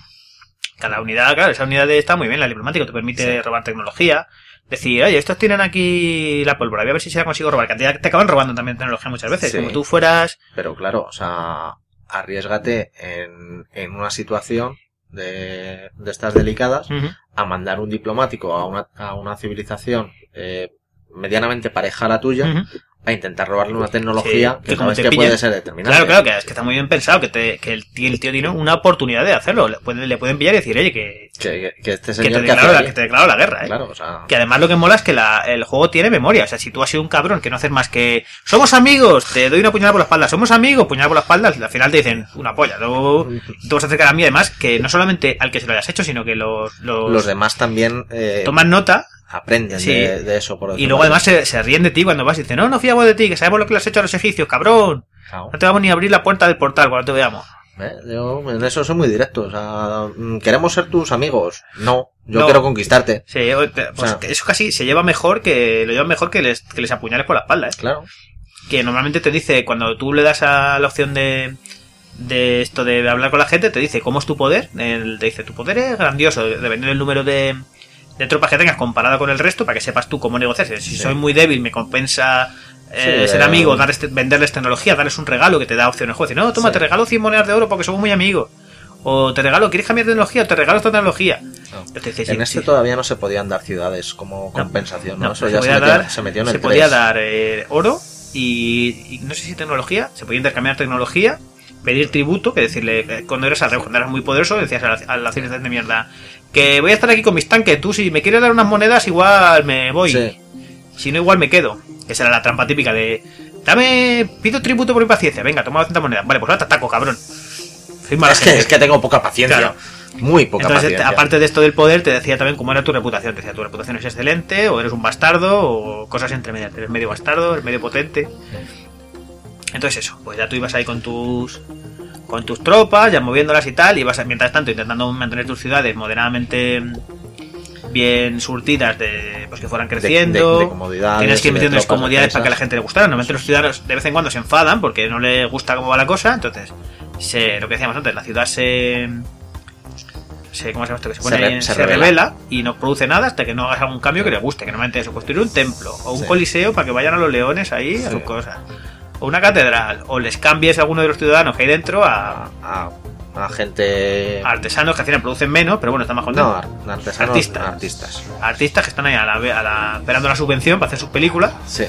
Cada unidad, claro, esa unidad está muy bien, la diplomático te permite Sí. robar tecnología. Decir, oye, estos tienen aquí la pólvora, voy a ver si se la consigo robar. Que te, te acaban robando también tecnología muchas veces. Sí. Como tú fueras. Pero claro, o sea, arriesgate en, en una situación de, de estas delicadas a mandar un diplomático a una, a una civilización eh, medianamente pareja a la tuya. A intentar robarle una tecnología Sí, que, sabes te que puede ser determinante. Claro, claro, que es que está muy bien pensado, que, te- que el, tío, el tío tiene una oportunidad de hacerlo. Le pueden, le pueden pillar y decir, oye, que, Que, que este te, señor que declaro la, te declaro la guerra, ¿eh? Claro, o sea... Que además lo que mola es que la- el juego tiene memoria. O sea, si tú has sido un cabrón que no haces más que. Somos amigos, te doy una puñalada por la espalda. Somos amigos, puñalada por la espalda. Al final te dicen una polla. Luego te vas a acercar a mí, además, que no solamente al que se lo hayas hecho, sino que los, los, Los demás también eh, toman nota aprenden Sí. de, de eso. Por y luego además se, se ríen de ti cuando vas y dicen, no, no fiamos de ti, que sabemos lo que le has hecho a los egipcios, cabrón. Claro. No te vamos ni a abrir la puerta del portal cuando te veamos. Eh, Yo en eso soy muy directo. O sea, mm, ¿queremos ser tus amigos? No, yo No. quiero conquistarte. Sí, pues O sea- que eso casi se lleva mejor que lo llevan mejor que les, que les apuñales por la espalda, ¿eh? Claro. que normalmente te dice, cuando tú le das a la opción de, de esto de hablar con la gente, te dice cómo es tu poder. El- te dice, tu poder es grandioso, dependiendo del número de, de tropas que tengas comparado con el resto, para que sepas tú cómo negociar. Si Sí. soy muy débil, me compensa eh, Sí, ser eh, amigo, darles, venderles tecnología, darles un regalo que te da opción el juego. No, toma, Sí. te regalo 100 monedas de oro porque somos muy amigos. O te regalo, ¿quieres cambiar de tecnología? O te regalo esta tecnología. No. Entonces, dice, En este todavía no se podían dar ciudades como compensación, ¿no? No, Eso se ya se metió, dar- se metió en el se podía 3. dar eh, oro y, y no sé si tecnología, se podía intercambiar tecnología, pedir tributo, que decirle, eh, cuando eras al cuando eras muy poderoso, decías a la, a la de mierda, que voy a estar aquí con mis tanques, tú si me quieres dar unas monedas igual me voy, Sí. si no igual me quedo. Esa era la trampa típica de, dame, pido tributo por impaciencia, venga, toma 200 monedas, vale, pues ahora te ataco, cabrón. Firma Es que, es que tengo poca paciencia. Claro. Muy poca Entonces, paciencia. aparte de esto del poder, te decía también cómo era tu reputación. Te decía, tu reputación es excelente, o eres un bastardo, o cosas entre medias. Eres medio bastardo, eres medio potente. Entonces eso, pues ya tú ibas ahí con tus con tus tropas, ya moviéndolas y tal, y vas mientras tanto intentando mantener tus ciudades moderadamente bien surtidas de pues que fueran De- de- creciendo. de comodidades Tienes que ir tropas comodidades para que a la gente le gustara. Normalmente los ciudadanos de vez en cuando se enfadan porque no les gusta cómo va la cosa. Entonces, se, lo que decíamos antes, la ciudad se. se ¿Cómo se llama esto? Que se, Se pone re- se se revela. revela y no produce nada hasta que no hagas algún cambio que le guste. Que normalmente es construir un templo o un Sí. coliseo para que vayan a los leones ahí a sus cosas. O una catedral. O les cambies a alguno de los ciudadanos que hay dentro a, A, a- a gente. a artesanos que al final producen menos, pero bueno, están más no, contentos. ar- artesanos. Artistas. Artistas. Artistas que están ahí a la, a la- esperando la subvención para hacer sus películas Sí.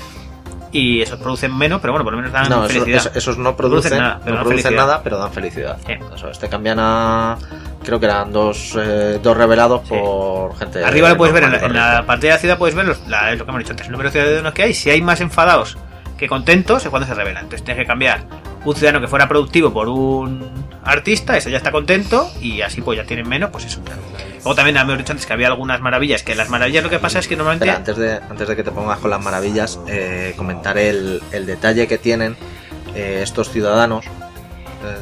y esos producen menos, pero bueno, por lo menos dan No, felicidad. eso- esos no producen producen, nada, pero no dan producen felicidad. nada, pero dan felicidad. Sí. Eso, este cambian a. Creo que eran dos, eh, dos revelados Sí. por gente. Arriba lo puedes ver, en la, en parte de la ciudad puedes ver los- la- lo que hemos dicho antes, el número de ciudadanos que hay. Si hay más enfadados que contentos, es cuando se revela. Entonces tienes que cambiar un ciudadano que fuera productivo por un artista, ese ya está contento y así pues ya tienen menos, pues eso. Luego también hemos dicho antes que había algunas maravillas, que las maravillas lo que pasa es que normalmente... Antes de, antes de que te pongas con las maravillas, eh, comentar el, el detalle que tienen eh, estos ciudadanos eh,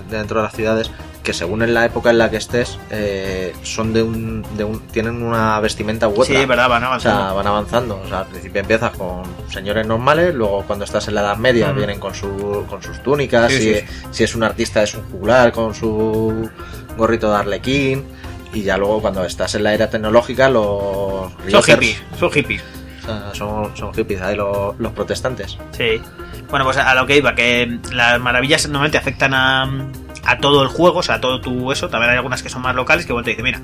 dentro de las ciudades, que según en la época en la que estés, eh, son de un, de un, tienen una vestimenta u otra. sí, verdad, van O avanzando. sea, van avanzando. O sea, al principio empiezas con señores normales, luego cuando estás en la Edad Media Mm. vienen con, su, con sus túnicas, Sí, si, sí, si es un artista es un juglar con su gorrito de arlequín, y ya luego cuando estás en la era tecnológica los son hippies, son hippies. o son, son hippies ahí los, los protestantes. Sí. Bueno, pues a lo que iba, que las maravillas normalmente afectan a, a todo el juego, o sea, a todo tu eso. También hay algunas que son más locales que bueno, te dicen, mira,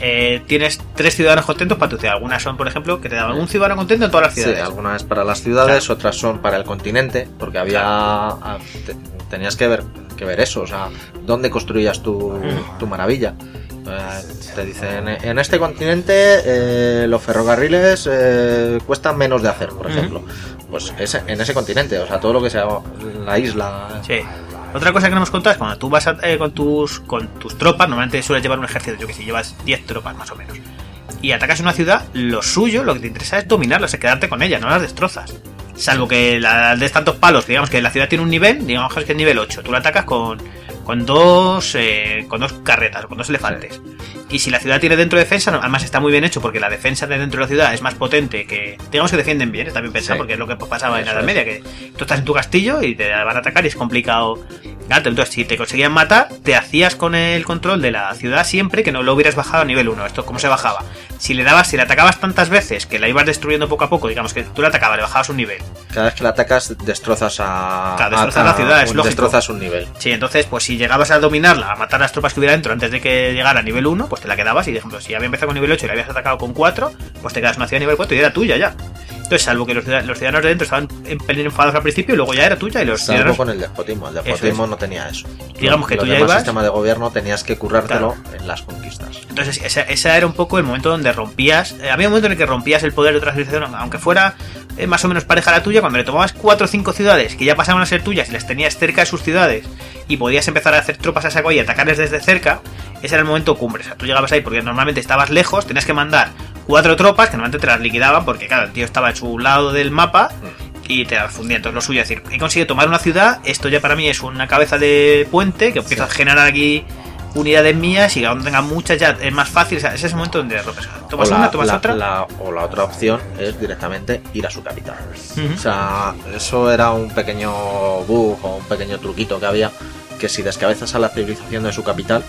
eh, tienes tres ciudadanos contentos para tu ciudad. Algunas son, por ejemplo, que te daban un ciudadano contento en todas las Sí, ciudades. algunas para las ciudades, otras son para el continente, porque había te- tenías que ver que ver eso, o sea, dónde construías tu, tu maravilla. Eh, te dicen, en este continente eh, los ferrocarriles eh, cuestan menos de hacer, por ejemplo. Pues ese, en ese continente, o sea, todo lo que sea la isla. Sí. Otra cosa que no hemos contado es cuando tú vas eh, con tus con tus tropas, normalmente sueles llevar un ejército, yo que sé, llevas 10 tropas más o menos. Y atacas una ciudad, lo suyo, lo que te interesa es dominarla, es quedarte con ella, no las destrozas. Salvo que la des tantos palos, que digamos que la ciudad tiene un nivel, digamos que es nivel 8. Tú la atacas con, con dos eh, con dos carretas, con dos elefantes. Y si la ciudad tiene dentro defensa, además está muy bien hecho porque la defensa de dentro de la ciudad es más potente que. Digamos que defienden bien, está bien pensado Sí. porque es lo que pasaba en la Edad. Media, que tú estás en tu castillo y te van a atacar y es complicado. Entonces si te conseguían matar, te hacías con el control de la ciudad siempre que no lo hubieras bajado a nivel 1. Esto, ¿cómo se bajaba? Si le dabas, si le atacabas tantas veces que la ibas destruyendo poco a poco, digamos que tú la atacabas, le bajabas un nivel. Cada vez que la atacas, destrozas a. Claro, destrozas a- la ciudad, es lógico. Destrozas un nivel. Sí, entonces, pues si llegabas a dominarla, a matar las tropas que hubiera dentro antes de que llegara a nivel 1, pues te la quedabas y, por ejemplo, si había empezado con nivel 8 y la habías atacado con 4, pues te quedas una ciudad a nivel 4 y era tuya ya. Entonces, salvo que los, ciudad- los ciudadanos de dentro estaban en pelín enfadados al principio y luego ya era tuya y los Salvo ciudadanos... con el despotismo. El despotismo es. no tenía eso. Digamos que tú ya ibas- sistema de gobierno tenías que currártelo en las conquistas. Entonces, ese, ese era un poco el momento donde rompías. eh, había un momento en el que rompías el poder de otra civilización, aunque fuera eh, más o menos pareja a la tuya, cuando le tomabas cuatro o cinco ciudades que ya pasaban a ser tuyas y las tenías cerca de sus ciudades y podías empezar a hacer tropas a saco y atacarles desde cerca, ese era el momento cumbre. O sea, tú llegabas ahí porque normalmente estabas lejos, tenías que mandar cuatro tropas que normalmente te las liquidaban porque, claro, el tío estaba en su lado del mapa y te las fundía. Entonces, lo suyo es decir, he conseguido tomar una ciudad, esto ya para mí es una cabeza de puente que empieza a generar aquí unidades mías y cuando tenga muchas ya es más fácil. O sea, ese es el momento donde rompes. Tomas la, una, tomas la- otra. la- o la otra opción es directamente ir a su capital. O sea, eso era un pequeño bug o un pequeño truquito que había, que si descabezas a la civilización de su capital,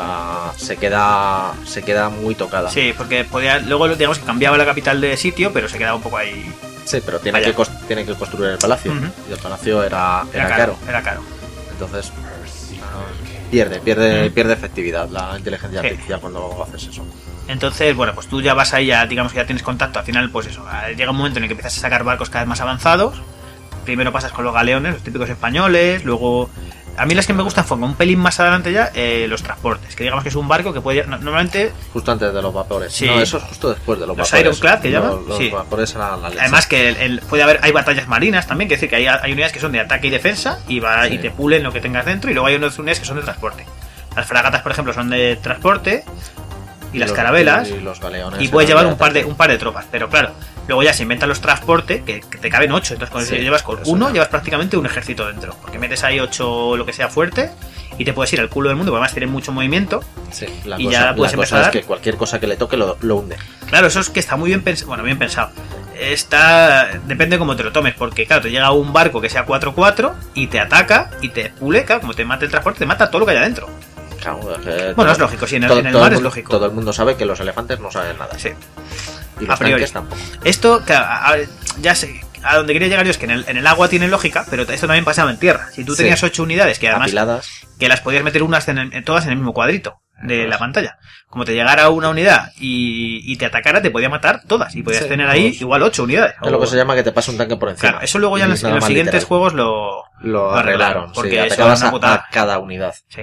sea, se queda, se queda muy tocada. Sí, porque podía, luego digamos que cambiaba la capital de sitio, pero se quedaba un poco ahí. Sí, pero tiene que, cos- tiene que construir el palacio. Y el palacio era, Era, era caro, caro. Era caro. Entonces, ah, pierde, pierde, pierde efectividad la inteligencia Sí. artificial cuando haces eso. Entonces, bueno, pues tú ya vas ahí, ya digamos que ya tienes contacto. Al final, pues eso, eh, llega un momento en el que empiezas a sacar barcos cada vez más avanzados. Primero pasas con los galeones, los típicos españoles. Luego, a mí las que me gustan fueron un pelín más adelante ya eh, los transportes. Que digamos que es un barco que puede. no- Normalmente, Justo antes de los vapores. Sí. No, eso es justo después de los, ¿Los vapores. Ironclad que llaman? Los, los Sí. vapores la además que el- el- puede haber, hay batallas marinas también, que decir que hay, hay unidades que son de ataque y defensa y, va, Sí. y te pulen lo que tengas dentro. Y luego hay unas unidades que son de transporte. Las fragatas, por ejemplo, son de transporte. Y, las los- carabelas. Y los galeones. y puedes llevar un par de un par de tropas pero claro luego ya se inventan los transportes que, que te caben ocho. Entonces cuando Sí, llevas con eso uno llevas prácticamente un ejército dentro. Porque metes ahí ocho lo que sea fuerte y te puedes ir al culo del mundo porque además tienen mucho movimiento Sí, la y cosa, ya puedes la cosa empezar. es que cualquier cosa que le toque lo, lo hunde. claro eso es que está muy bien pensado bueno bien pensado. Está depende cómo te lo tomes porque claro te llega un barco que sea 4-4 y te ataca y te pule claro como te mata el transporte te mata todo lo que hay adentro. Claro, bueno todo- es lógico sí en el, todo- en el todo mar es mundo- lógico. Todo el mundo sabe que los elefantes no saben nada. sí Y A priori. tampoco. Esto, claro, a- a- ya sé, a donde quería llegar yo es que en el, en el agua tiene lógica, pero esto también pasaba en tierra. Si tú Sí. tenías ocho unidades, que además Apiladas. que las podías meter unas en el- todas en el mismo cuadrito de la pantalla. Como te llegara una unidad y, y te atacara, te podía matar todas. Y podías Sí, tener ahí igual ocho unidades. Es lo que se llama que te pasa un tanque por encima. Claro, eso luego ya en los, en siguientes literal. juegos lo, arreglaron, porque sí, eso era una a- putada. a cada unidad. Sí,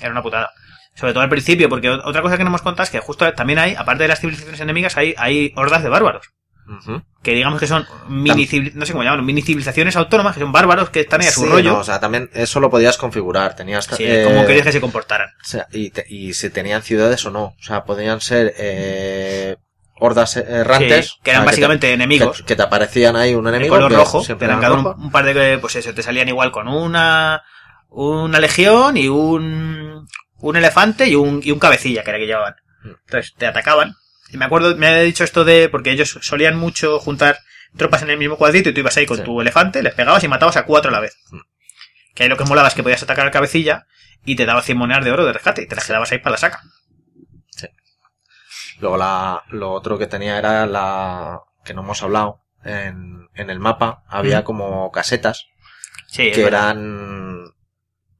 era una putada. Sobre todo al principio, porque otra cosa que no hemos contado es que justo también hay, aparte de las civilizaciones enemigas, hay, hay hordas de bárbaros. Que digamos que son mini no sé cómo llamarlo, mini civilizaciones autónomas, que son bárbaros que están ahí a su Sí, rollo. no, o sea, también eso lo podías configurar. Tenías Sí, eh, como querías que se comportaran. o sea, y, te- y si tenían ciudades o no. O sea, podían ser eh, hordas errantes. Sí, que eran o sea, básicamente te, enemigos. Que, que te aparecían ahí un de enemigo. color que rojo, siempre te dan era cada un, un par de, pues eso, te salían igual con una, una legión y un, un elefante y un, y un cabecilla, que era que llevaban. Mm. Entonces, te atacaban. Y me acuerdo, me ha dicho esto de, porque ellos solían mucho juntar tropas en el mismo cuadrito y tú ibas ahí con Sí. tu elefante, les pegabas y matabas a cuatro a la vez. Mm. Que ahí lo que molaba es que podías atacar al cabecilla y te daba 100 monedas de oro de rescate y te las quedabas ahí para la saca. Luego la, lo otro que tenía era la que no hemos hablado. En, en el mapa había Mm. como casetas Sí, que eran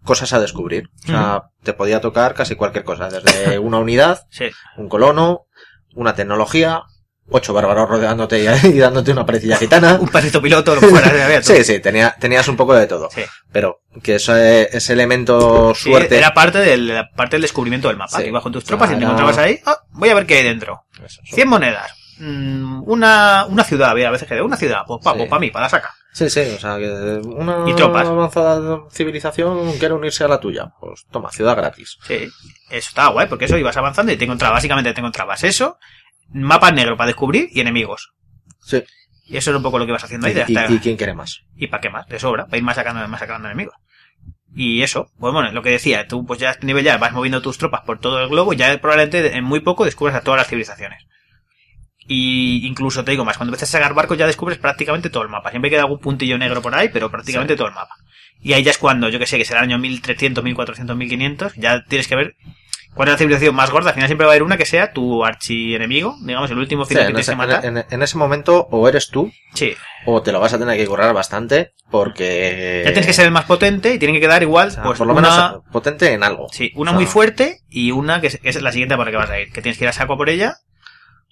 cosas a descubrir. O sea, te podía tocar casi cualquier cosa, desde una unidad, Sí. un colono, una tecnología, ocho bárbaros rodeándote y, y dándote una parecilla gitana. Un pasito piloto, lo fuera. Sí, sí, tenía, tenías un poco de todo. Sí. Pero que ese, ese elemento Sí, suerte. era parte del, parte del descubrimiento del mapa. Ibas con tus tropas y te encontrabas ahí. "Ah, voy a ver qué hay dentro. Eso, eso. 100 monedas. Mm, una, una ciudad, había a veces que de una ciudad. Pues pa, Sí. pues pa mí, para la saca. Sí, sí, o sea, que una Y tropas. avanzada civilización quiere unirse a la tuya. Pues toma, ciudad gratis. Sí. Eso estaba guay, porque eso ibas avanzando y te encontrabas, básicamente te encontrabas eso, mapa negro para descubrir y enemigos. Sí. Y eso era un poco lo que ibas haciendo ahí. Y, de hasta- y- y quién quiere más? ¿Y para qué más? De sobra, para ir más sacando, más sacando enemigos. Y eso, pues bueno, lo que decía, tú pues ya a este nivel ya vas moviendo tus tropas por todo el globo y ya probablemente en muy poco descubres a todas las civilizaciones. Y incluso te digo más, cuando empiezas a sacar barcos ya descubres prácticamente todo el mapa. Siempre queda algún puntillo negro por ahí, pero prácticamente todo el mapa. Y ahí ya es cuando, yo que sé, que será el año 1300, 1400, 1500, ya tienes que ver cuál es la civilización más gorda. Al final siempre va a haber una que sea tu archienemigo, digamos, el último Sí, final que en, ese, que matar. en- ese momento o eres tú Sí, o te lo vas a tener que currar bastante porque... ya tienes que ser el más potente y tienen que quedar igual, o sea, pues por lo una- menos potente en algo. Sí, una O sea, muy fuerte y una que es, que es la siguiente por la que vas a ir. Que tienes que ir a saco por ella.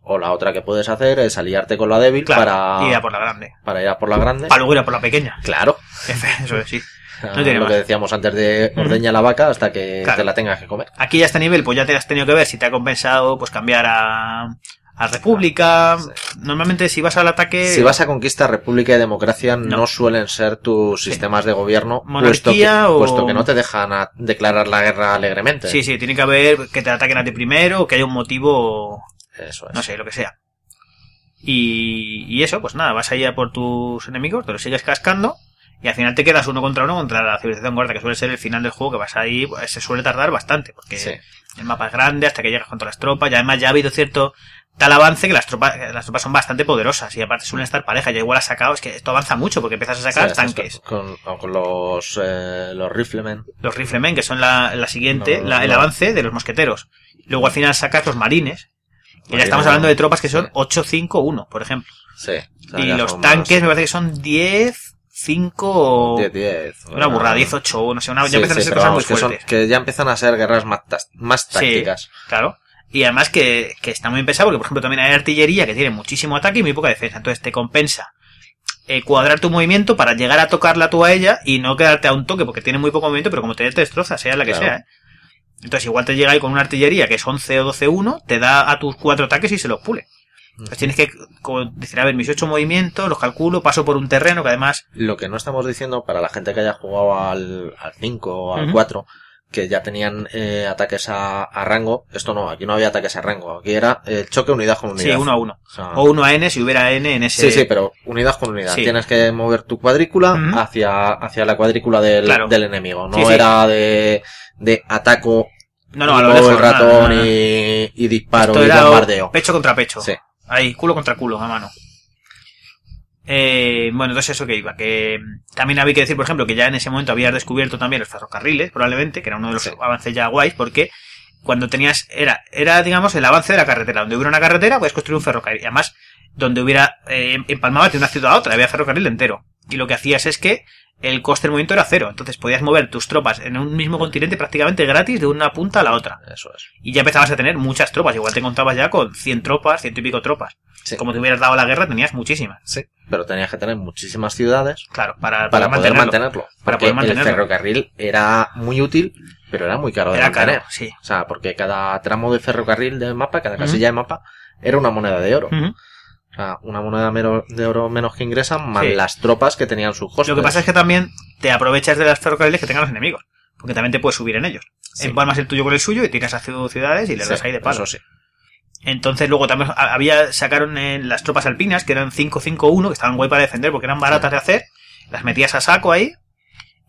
O la otra que puedes hacer es aliarte con la débil Claro, para, ir a por la grande. para ir a por la grande. Para luego ir a por la pequeña. Claro. Eso es, sí. Ah, tiene lo más. que decíamos antes de ordeña la vaca hasta que Claro. te la tengas que comer. Aquí ya a este nivel, pues ya te has tenido que ver si te ha compensado pues cambiar a, a República. Normalmente si vas al ataque... Si vas a conquista, república y democracia no, No. suelen ser tus Sí. sistemas de gobierno, puesto que, o- puesto que no te dejan a- declarar la guerra alegremente. Sí, sí, tiene que haber que te ataquen a ti primero, o que haya un motivo, Eso es. no sé, lo que sea. Y, y eso, pues nada, vas ahí a por tus enemigos, te los sigues cascando, y al final te quedas uno contra uno contra la civilización guarda, que suele ser el final del juego, que vas ahí, pues, se suele tardar bastante, porque Sí. el mapa es grande hasta que llegas contra las tropas, y además ya ha habido cierto tal avance que las tropas, las tropas son bastante poderosas, y aparte suelen estar parejas, ya igual has sacado, es que esto avanza mucho, porque empiezas a sacar Sí, tanques. Con, con- los, eh, los riflemen. los riflemen, que son la, la siguiente, No, la- el no. avance de los mosqueteros. Luego al final sacas los marines. Y ya estamos no. hablando de tropas que son Sí. 8, 5, 1, por ejemplo. Sí. O sea, y ya los tanques me parece que son 10, 5 10, 10. Una burrada, 10, 8, 1, no sé, una, ya Sí, empiezan sí, a ser cosas vamos, muy que, son- que ya empiezan a ser guerras más, más Sí. tácticas. Claro. Y además que, que está muy pensado porque, por ejemplo, también hay artillería que tiene muchísimo ataque y muy poca defensa. Entonces te compensa eh, cuadrar tu movimiento para llegar a tocarla tú a ella y no quedarte a un toque porque tiene muy poco movimiento, pero como te destroza, sea la que Claro. sea. ¿eh? Entonces igual te llega ahí con una artillería que es 11 o 12 1, te da a tus cuatro ataques y se los pule. Entonces tienes que como decir, a ver, mis ocho movimientos, los calculo, paso por un terreno que además... Lo que no estamos diciendo para la gente que haya jugado al, al 5 o al Ujú. 4, que ya tenían eh, ataques a, a rango, esto no, aquí no había ataques a rango, aquí era el choque unidad con unidad. Sí, uno a uno. O sea, O uno a N si hubiera N en ese... Sí, sí, pero unidad con unidad. Sí. Tienes que mover tu cuadrícula hacia, hacia la cuadrícula del, Claro. del enemigo. No Sí, sí. era de, de ataco, No, no, a lo lejos. el ratón. Y, y disparo Esto y era bombardeo. pecho contra pecho. Sí. Ahí, culo contra culo, a mano. Eh, bueno, entonces eso que iba, que también había que decir, por ejemplo, que ya en ese momento habías descubierto también los ferrocarriles, probablemente, que era uno de los Sí. avances ya guays, porque cuando tenías, era, era, digamos, el avance de la carretera. Donde hubiera una carretera, puedes construir un ferrocarril. Y además, donde hubiera, eh, empalmaba de una ciudad a otra, había ferrocarril entero. Y lo que hacías es que el coste del movimiento era cero. Entonces podías mover tus tropas en un mismo continente prácticamente gratis de una punta a la otra. Eso es. Y ya empezabas a tener muchas tropas. Igual te encontrabas ya con 100 tropas, ciento y pico tropas. Sí. Como te hubieras dado la guerra, tenías muchísimas. Sí. Pero tenías que tener muchísimas ciudades Claro, para, para poder poder mantenerlo. mantenerlo. Para poder mantenerlo. el ferrocarril era muy útil, pero era muy caro de Era mantener. caro, sí. O sea, porque cada tramo de ferrocarril del mapa, cada casilla de mapa, era una moneda de oro. O sea, una moneda de oro menos que ingresan, más Sí. las tropas que tenían sus costes. Lo que pasa es que también te aprovechas de las ferrocarriles que tengan los enemigos. Porque también te puedes subir en ellos. Sí. Empalmas el tuyo con el suyo y tiras a ciu- ciudades y le Sí, das ahí de palo. Eso sí. Entonces luego también ha- había, sacaron en las tropas alpinas, que eran 5-5-1, que estaban guay para defender porque eran baratas de hacer. Las metías a saco ahí.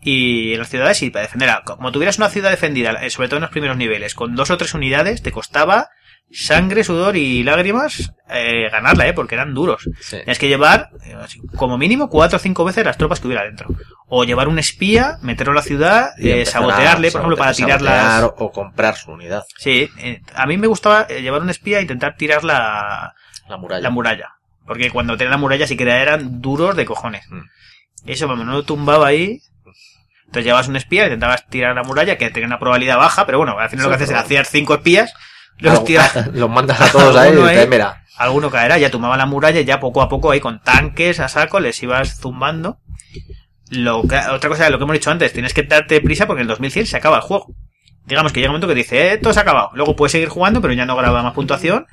Y en las ciudades y para defender. a- Como tuvieras una ciudad defendida, eh, sobre todo en los primeros niveles, con dos o tres unidades, te costaba sangre, sudor y lágrimas eh, ganarla, ¿eh? Porque eran duros. Sí. Tienes que llevar, eh, como mínimo, cuatro o cinco veces las tropas que hubiera dentro. O llevar un espía, meterlo en la ciudad, eh, a sabotearle, por ejemplo, para sabotear tirar las... o- comprar su unidad. Sí, eh, a mí me gustaba eh, llevar un espía e intentar tirar la, La muralla. la muralla. Porque cuando tenía la muralla sí que eran duros de cojones. Mm. Eso, vamos, no lo tumbaba ahí. Entonces llevabas un espía, intentabas tirar la muralla, que tenía una probabilidad baja, pero bueno, al final lo que haces era hacías cinco espías, los mandas a todos ahí y Alguno dices, ahí. mira, alguno caerá, ya tumbaba la muralla y ya poco a poco ahí con tanques a saco les ibas zumbando. Lo que- otra cosa de lo que hemos dicho antes, tienes que darte prisa porque en el 2100 se acaba el juego. Digamos que llega un momento que dice, eh, todo se ha acabado. Luego puedes seguir jugando, pero ya no graba más puntuación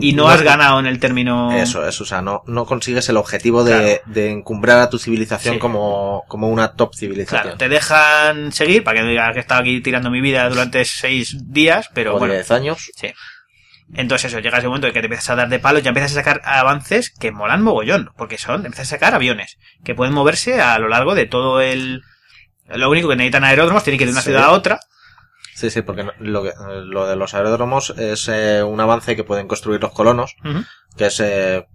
y no, has ganado en el término. Eso es, o sea, no, no consigues el objetivo de, de encumbrar a tu civilización Sí. como, como una top civilización. Claro, te dejan seguir para que no digas que he estado aquí tirando mi vida durante seis días, pero o bueno. 10 años. Sí. Entonces eso, llega ese momento en que te empiezas a dar de palos, ya empiezas a sacar avances que molan mogollón, porque son, empiezas a sacar aviones, que pueden moverse a lo largo de todo el... Lo único que necesitan aeródromos, tienen que ir de una Sí. ciudad a otra. Sí, sí, porque lo, que- lo de los aeródromos es eh, un avance que pueden construir los colonos, que es, eh,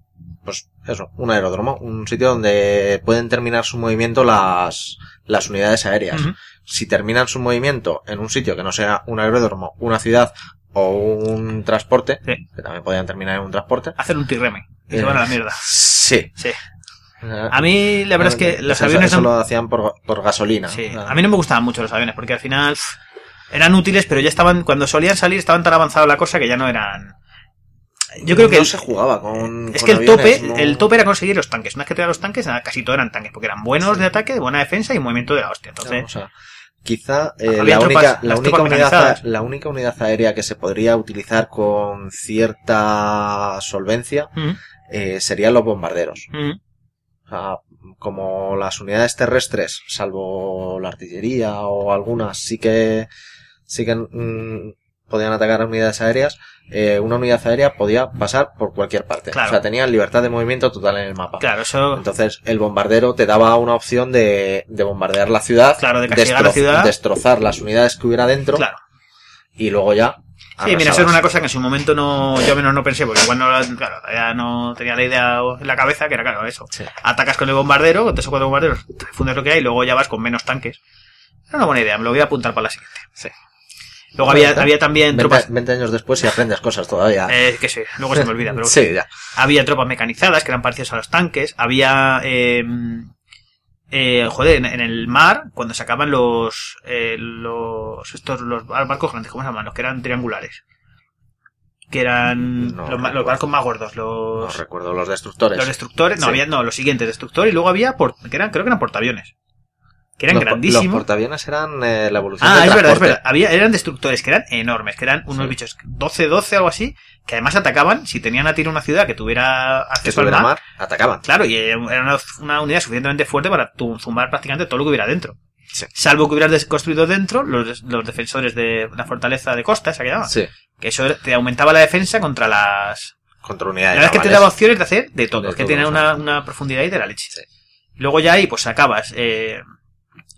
pues eso, un aeródromo, un sitio donde pueden terminar su movimiento las, las unidades aéreas. Si terminan su movimiento en un sitio que no sea un aeródromo, una ciudad o un transporte, Sí. que también podrían terminar en un transporte. Hacer un tirreme. Y Eh, se van a la mierda. Sí. Sí. A mí, la verdad es que los Eso- aviones eso no- lo hacían por, por gasolina. Sí, Ah. a mí no me gustaban mucho los aviones, porque al final eran útiles, pero ya estaban, cuando solían salir, estaban tan avanzada la cosa que ya no eran... Yo creo que no se jugaba con. Es con que el aviones, tope, no- el tope era conseguir los tanques. Una vez que tenías los tanques, casi todo eran tanques, porque eran buenos de ataque, de buena defensa y movimiento de la hostia. Entonces, O sea, quizá eh, la, tropas- única, la, única unidad, la única unidad aérea que se podría utilizar con cierta solvencia mm, eh, serían los bombarderos. mm, O sea, como las unidades terrestres, salvo la artillería o algunas, sí que sí que mm, podían atacar a unidades aéreas, eh, una unidad aérea podía pasar por cualquier parte. Claro. O sea, tenían libertad de movimiento total en el mapa. claro, eso, Entonces, el bombardero te daba una opción de, de bombardear la ciudad, Claro, de castigar la destroz- ciudad. destrozar las unidades que hubiera dentro claro. y luego ya. Sí, mira, eso arrasabas. era una cosa que en su momento no, yo menos no pensé, porque igual no, claro, ya no tenía la idea en la cabeza, que era claro, eso. Sí. Atacas con el bombardero, con tres o cuatro bombarderos, te fundes lo que hay, y luego ya vas con menos tanques. Era una buena idea, me lo voy a apuntar para la siguiente. Sí. Luego había, había también 20, tropas, 20 años después y aprendes cosas todavía. eh, que sí, luego se me olvida, pero sí, ya. había tropas mecanizadas que eran parecidas a los tanques, había eh, eh, joder, en, en el mar, cuando sacaban los eh, los estos los barcos grandes, ¿cómo se llaman? Los que eran triangulares. Que eran No los, barcos más gordos, No los, recuerdo los destructores. los destructores, no, Sí. había, no, los siguientes, destructor, y luego había, por, que eran, creo que eran portaaviones. Que eran Los po- Los grandísimos. portaaviones eran eh, la evolución Ah, del es verdad, es verdad. Había, eran destructores que eran enormes, que eran unos Sí. bichos 12-12 algo así, que además atacaban, si tenían a tiro una ciudad que tuviera Que acceso al subiera mar, mar, atacaban. Claro, y era una, una unidad suficientemente fuerte para zumbar prácticamente todo lo que hubiera dentro. Sí. Salvo que hubieras construido dentro los, los defensores de la fortaleza de costa, esa que llama. Sí. Que eso te aumentaba la defensa contra las... Contra La unidades verdad es que te daba opciones de hacer de todo, De es que tenía una, una profundidad ahí de la leche. Sí. Luego ya ahí pues sacabas eh,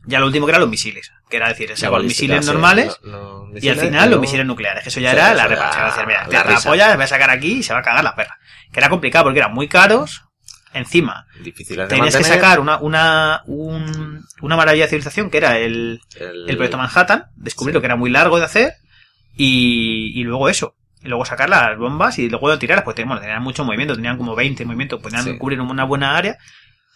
ya lo último que eran los misiles, que era decir, La los misiles normales lo- y al final los misiles nucleares, que eso ya era la la- decir, mira, la te la polla, me voy a sacar aquí y se va a cagar la perra. Que era complicado porque eran muy caros, encima Difíciles de tenías que sacar una, una, un- una maravilla de civilización que era el, el, el proyecto Manhattan, descubrirlo que era muy largo de hacer y, y luego eso. Y luego sacar las bombas y luego tirarlas, pues bueno, tenían mucho movimiento, tenían como 20 movimientos, podían Sí. cubrir una buena área,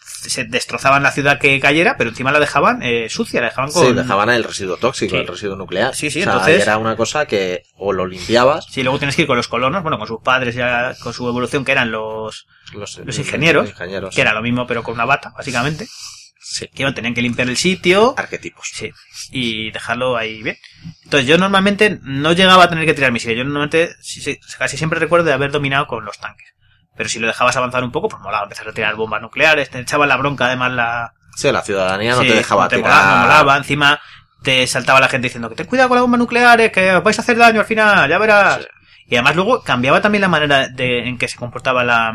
se destrozaban la ciudad que cayera, pero encima la dejaban eh, sucia, la dejaban con... Sí, dejaban el residuo tóxico, Sí. el residuo nuclear. Sí, sí, O sea, entonces- era una cosa que o lo limpiabas, Sí, luego tienes que ir con los colonos, bueno, con sus padres ya, con su evolución, que eran los, los, Los ingenieros, los ingenieros, que era lo mismo pero con una bata, básicamente, sí, que iban, tenían que limpiar el sitio, arquetipos. Sí, y dejarlo ahí bien. Entonces yo normalmente no llegaba a tener que tirar misiles. Yo normalmente casi siempre recuerdo de haber dominado con los tanques. Pero si lo dejabas avanzar un poco, pues molaba empezar a tirar bombas nucleares, te echaban la bronca además la... Sí, la ciudadanía no Sí, te dejaba te tirar. molaba, no molaba. Encima te saltaba la gente diciendo que ten cuidado con las bombas nucleares, que os vais a hacer daño al final, ya verás. Sí. Y además luego cambiaba también la manera de, en que se comportaba la,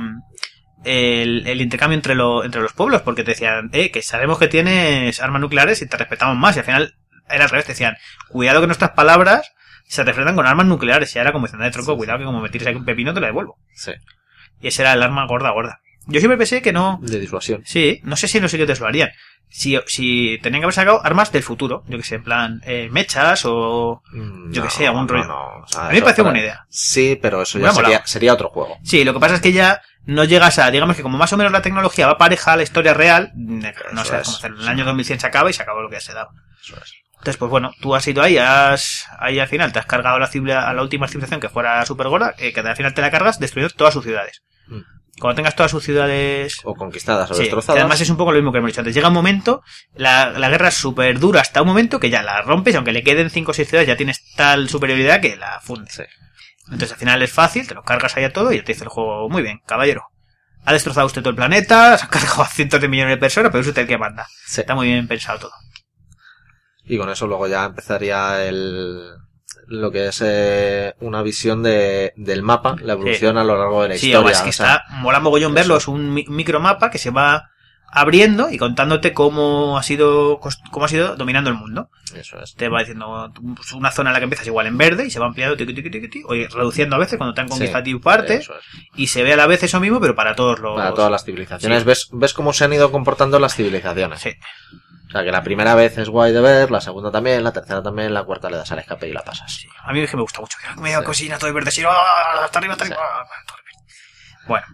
el, el intercambio entre, lo- entre los pueblos, porque te decían, eh, que sabemos que tienes armas nucleares y te respetamos más. Y al final era al revés, te decían, cuidado que nuestras palabras se refrendan con armas nucleares. Y ahora como diciendo, de tronco, Sí, cuidado que como me tires aquí un pepino te la devuelvo. Sí, Y ese era el arma gorda, gorda. Yo siempre pensé que no, de disuasión. Sí, no sé si en los siguientes lo harían. Si, si tenían que haber sacado armas del futuro, yo que sé, en plan eh, mechas o... Mm, Yo que sé, algún rollo. o sea, A mí me pareció buena idea. Sí, pero eso ya sería, sería otro juego. Sí, lo que pasa es que ya no llegas a, digamos que como más o menos la tecnología va pareja a la historia real, no Eso sé es. cómo hacerlo. En el año 2100 se acaba y se acabó lo que se daba. Eso es. Entonces, pues bueno, tú has ido ahí, has, ahí al final te has cargado la, civila- a la última civilización que fuera super gorda, eh, que al final te la cargas destruyendo todas sus ciudades. Cuando tengas todas sus ciudades O conquistadas o Sí, destrozadas. que además es un poco lo mismo que hemos dicho antes. Llega un momento, la, la guerra es súper dura hasta un momento que ya la rompes, y aunque le queden 5 o 6 ciudades, ya tienes tal superioridad que la fundes. Sí. Entonces al final es fácil, te lo cargas ahí a todo y ya te dice el juego, muy bien, caballero. Ha destrozado usted todo el planeta, se ha cargado a cientos de millones de personas, pero es usted el que manda. Sí. Está muy bien pensado todo. Y con eso luego ya empezaría el lo que es eh, una visión de, del mapa, la evolución a lo largo de la Sí, historia. además que o sea, está, mola mogollón eso. verlo, es un mi- micromapa que se va abriendo y contándote cómo ha sido, cómo ha sido dominando el mundo. Eso es. te va diciendo pues, una zona en la que empiezas igual en verde y se va ampliando tiqui, tiqui, tiqui, tiqui, o reduciendo a veces cuando te han conquistado Sí, tu parte eso es. y se ve a la vez eso mismo pero para todos los Para todas las civilizaciones. Sí. ¿Ves, ves cómo se han ido comportando las civilizaciones. Sí. O sea, que la primera vez es guay de ver, la segunda también, la tercera también, la cuarta le das al escape y la pasas. Sí. a mí es que me gusta mucho que me da Sí. cocina todo verde así, ¡ah! hasta arriba hasta arriba ¡ah! todo verde. bueno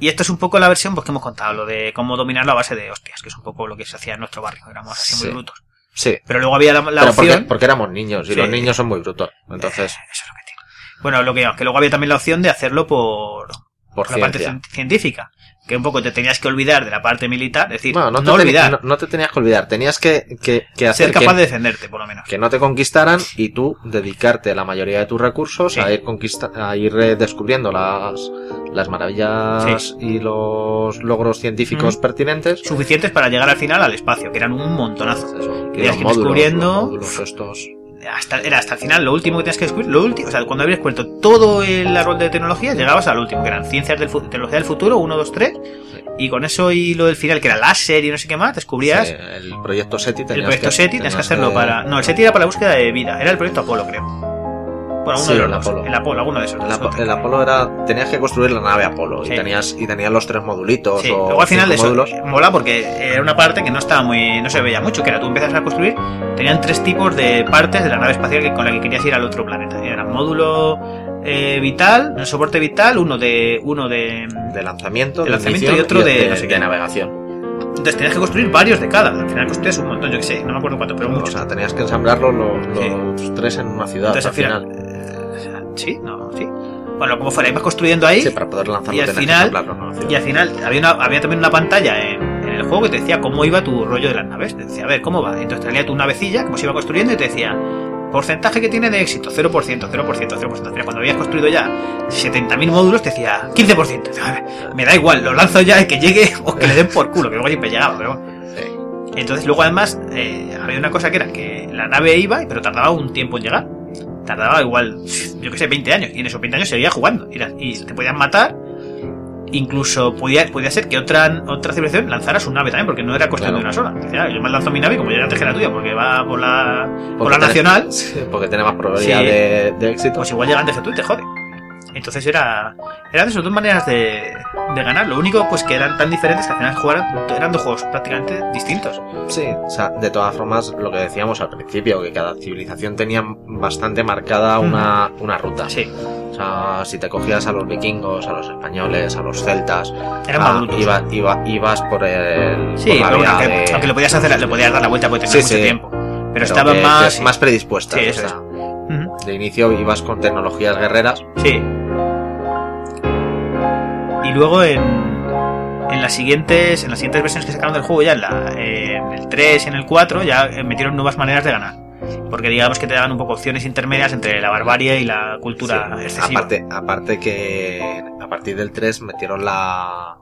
y esto es un poco la versión pues, que hemos contado lo de cómo dominar la base de hostias que es un poco lo que se hacía en nuestro barrio éramos así muy Sí. brutos Sí. pero luego había la, la Pero porque, opción porque éramos niños y Sí. los niños son muy brutos. Eh, Entonces, eso es lo que tiene Bueno, lo que, que luego había también la opción de hacerlo por, Por por la parte científica. Que un poco te tenías que olvidar de la parte militar, es decir, Bueno, no, no, te teni- olvidar, no, no te tenías que olvidar, tenías que, que, que hacer ser capaz que, de defenderte, por lo menos. que no te conquistaran y tú dedicarte la mayoría de tus recursos Sí. a ir conquista a ir descubriendo las, las maravillas y los logros científicos pertinentes. Suficientes para llegar al final al espacio, que eran un montonazo. Eso, que ir módulos, descubriendo- los módulos estos. Hasta, era hasta el final, lo último que tenías que descubrir, lo último, o sea, cuando habías puesto todo el árbol de tecnología, llegabas al último, que eran ciencias del tecnología del futuro, 1, 2, 3, y con eso y lo del final, que era láser y no sé qué más, descubrías Sí, el proyecto SETI el proyecto que, SETI, tenías que hacerlo que- para... No, el SETI era para la búsqueda de vida, era el proyecto Apolo, creo. Bueno, Sí, de los el Apolo. el Apolo, alguno de esos. El, Apo- o Apolo era tenías que construir la nave Apolo Sí. y tenías y tenías los tres modulitos Sí, o luego al final de eso módulos. mola porque era una parte que no estaba muy no se veía mucho, que era tú empiezas a construir, tenían tres tipos de partes de la nave espacial que, con la que querías ir al otro planeta. Era módulo eh, vital, el soporte vital, uno de uno de de lanzamiento, de de, lanzamiento y otro de no sé qué. navegación. entonces tenías que construir varios de cada. Al final construías un montón, yo que sé, no me acuerdo cuánto, pero O muchos. sea, tenías que ensamblarlos los, Sí. tres en una ciudad Entonces al al final, final. Sí, no, sí. Bueno, como fuera, ibas construyendo ahí Sí, para poder lanzarlo y al final-. Y al final había, una- había también una pantalla en, en el juego que te decía cómo iba tu rollo de las naves. Te decía, a ver, ¿cómo va? Entonces te salía tu navecilla, cómo se iba construyendo y te decía, porcentaje que tiene de éxito, 0%, 0%, 0%. 0%. Al final, cuando habías construido ya 70.000 módulos, te decía, 15%. A ver, Me da igual, lo lanzo ya y que llegue o que le den por culo, que luego siempre llegaba, pero. Entonces luego además eh, había una cosa que era que la nave iba, pero tardaba un tiempo en llegar. Tardaba igual, yo que sé, 20 años. Y en esos 20 años seguía jugando. Y, te podían matar. Incluso podía, podía ser que otra, otra civilización lanzara su nave también, porque no era cuestión Claro. de una sola. Decía, "Ah, yo me lanzo mi nave como ya antes que la tuya, porque va por la, por la nacional, porque tiene más probabilidad Sí. de, de éxito. pues igual llega antes que tú y te jode. Entonces era, eran de esas dos maneras de, de ganar. Lo único pues que eran tan diferentes que al final jugaran, eran dos juegos prácticamente distintos. Sí, o sea, de todas formas, lo que decíamos al principio, que cada civilización tenía bastante marcada una, una ruta. Sí, O sea, si te cogías a los vikingos, a los españoles, a los celtas, eran ah, más brutos. iba- iba- ibas por el. Sí, por la pero vía aunque, de- aunque lo podías hacer, le podías dar la vuelta porque Sí, tenías mucho sí. tiempo. Pero, pero estaban que- más. que más predispuestas. Sí, o sea, es. De inicio ibas con tecnologías guerreras. Sí. Luego en, en las siguientes en las siguientes versiones que sacaron del juego ya en, la, en el 3 y en el 4 ya eh, metieron nuevas maneras de ganar. Porque digamos que te daban un poco opciones intermedias entre la barbarie y la cultura Sí, excesiva. Aparte, aparte que a partir del 3 metieron la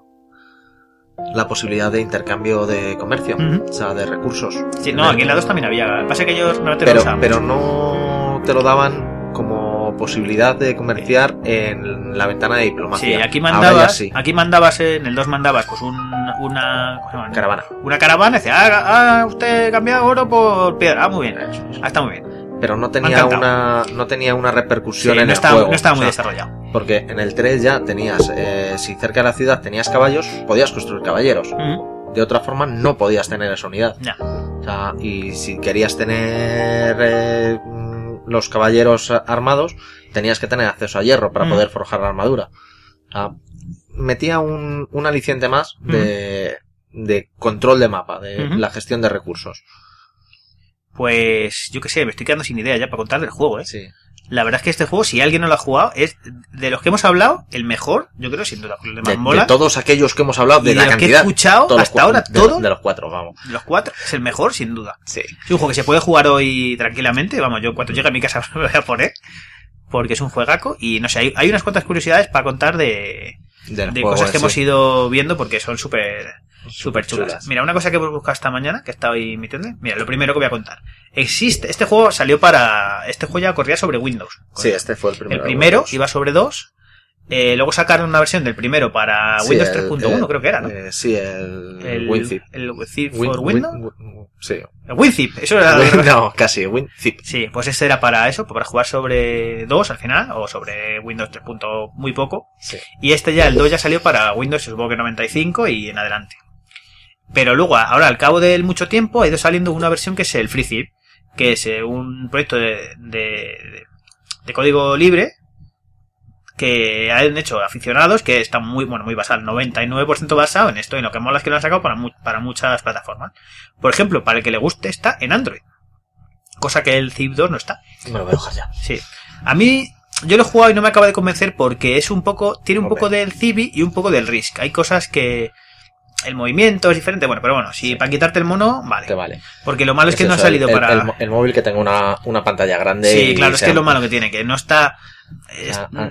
la posibilidad de intercambio de comercio, o sea, de recursos. Sí, no, aquí en la 2 también había. Pasa que ellos no te lo pero, usaban pero no te lo daban como posibilidad de comerciar en la ventana de diplomacia. Sí, aquí mandabas, sí. aquí mandabas en el 2 mandabas pues un, una caravana. una caravana, y decía, ah, ah, usted cambia oro por piedra, ah, muy bien, ah, está muy bien. Pero no tenía una no tenía una Sí, repercusión no, en el estaba, juego. no estaba o muy sea, desarrollado. porque en el 3 ya tenías eh, si cerca de la ciudad tenías caballos, podías construir caballeros. De otra forma no podías tener esa unidad. Ya. O sea, y si querías tener eh, los caballeros armados, tenías que tener acceso a hierro para Mm. poder forjar la armadura. Sea, metía un, un aliciente más de, de control de mapa, de la gestión de recursos. Pues yo qué sé, me estoy quedando sin idea ya para contar del juego, ¿eh? Sí. La verdad es que este juego, si alguien no lo ha jugado, es de los que hemos hablado, el mejor, yo creo, sin duda, el De, mola. de todos aquellos que hemos hablado, de y la los que he cantidad. escuchado hasta ahora, de, todo, de los cuatro, vamos. los cuatro, es el mejor, sin duda. Sí. Es un juego que se puede jugar hoy tranquilamente. Vamos, yo cuando llegue a mi casa me lo voy a poner. Porque es un juegaco. Y no sé, hay, hay unas cuantas curiosidades para contar de, De cosas que hemos ido viendo porque son súper súper chulas. chulas. Mira, una cosa que hemos buscado esta mañana, que estaba ahí metiendo. Mira, lo primero que voy a contar. Existe, este juego salió para. Este juego ya corría sobre Windows. Sí, este fue el primero. El primero iba sobre 2. Eh, luego sacaron una versión del primero para Sí, Windows el- 3.1, el- creo que era, ¿no? eh, sí, el, el WinZip. El WinZip Win- for Win- Windows. Win- sí. El WinZip, eso era. Win- no, casi, WinZip. Sí, pues este era para eso, para jugar sobre 2 al final, o sobre Windows 3. muy poco. Sí. Y este ya, el 2 ya salió para Windows, supongo que 95 y en adelante. Pero luego, ahora al cabo de mucho tiempo, ha ido saliendo una versión que es el FreeZip, que es eh, un proyecto de, de, de código libre que han hecho aficionados que están muy, bueno, muy basado, 99% basado en esto, y lo que mola es que lo han sacado para, mu- para muchas plataformas. Por ejemplo, para el que le guste, está en Android. Cosa que el Zip 2 no está. Me lo voy a dejar ya. Sí. A mí, yo lo he jugado y no me acaba de convencer porque es un poco, tiene un Hombre. poco del Civi y un poco del Risk. Hay cosas que el movimiento es diferente, bueno, pero bueno, si para quitarte el mono, vale. Te vale. Porque lo malo es, que no ha salido el, para... el, el móvil que tenga una, una pantalla grande. sí, y claro, es sea- que es lo malo que tiene, que no está... es- Ah, ah.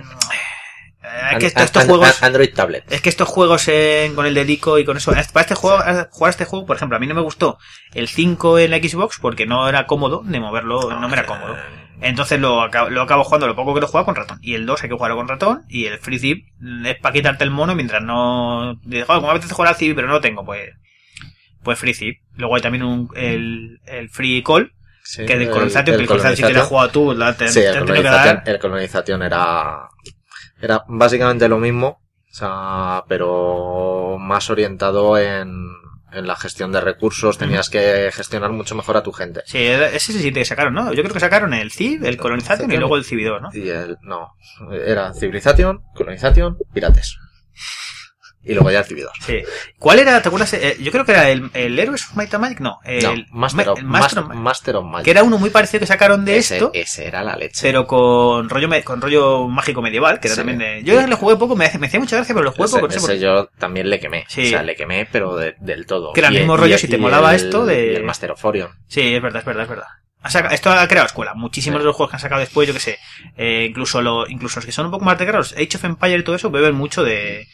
Eh, que esto- An- estos juegos... Android tablet. Es que estos juegos en- con el dedico y con eso, para este juego, jugar este juego, por ejemplo, a mí no me gustó el 5 en la Xbox porque no era cómodo de moverlo, no me era cómodo. Entonces lo acabo, lo acabo jugando lo poco que lo juego con ratón. Y el 2 hay que jugarlo con ratón. Y el Free Zip es para quitarte el mono mientras no. Dices, como a veces jugar al Zip pero no lo tengo, pues. Pues Free Zip. Luego hay también un, el, el Free Call, Sí, que es de el- Colonization, que el el Colonization si te lo has jugado tú, la- te, Sí, te el que dar. el Colonization era, era básicamente lo mismo, o sea, pero más orientado en, en la gestión de recursos, tenías que gestionar mucho mejor a tu gente. Sí, ese sí que sacaron, ¿no? Yo creo que sacaron el Zip, el Colonization y luego el Cividor, ¿no? Y el, no, era Civilization, Colonization, Pirates. Y luego ya el. Sí. ¿Cuál era? ¿Te acuerdas? Eh, yo creo que era el, el Heroes of Might and Magic, no. El, no, Master, Ma- of, el Master of Master, Magic, Master of Magic. Que era uno muy parecido que sacaron de ese, esto. ese era la leche. pero con rollo con rollo mágico medieval, que era Sí. también de... Yo le jugué poco, me, me hacía mucha gracia, pero lo jugué ese, poco, no sé ese yo también le quemé. Sí. O sea, le quemé, pero de- del todo. Que era el Y mismo y rollo, si te y molaba el- esto de- y el Master of Orion. Sí, es verdad, es verdad, es verdad. Esto ha creado escuela. Muchísimos Sí. de los juegos que han sacado después, yo que sé, eh, incluso, lo, incluso los que son un poco más de los Age of Empire y todo eso, beben mucho de...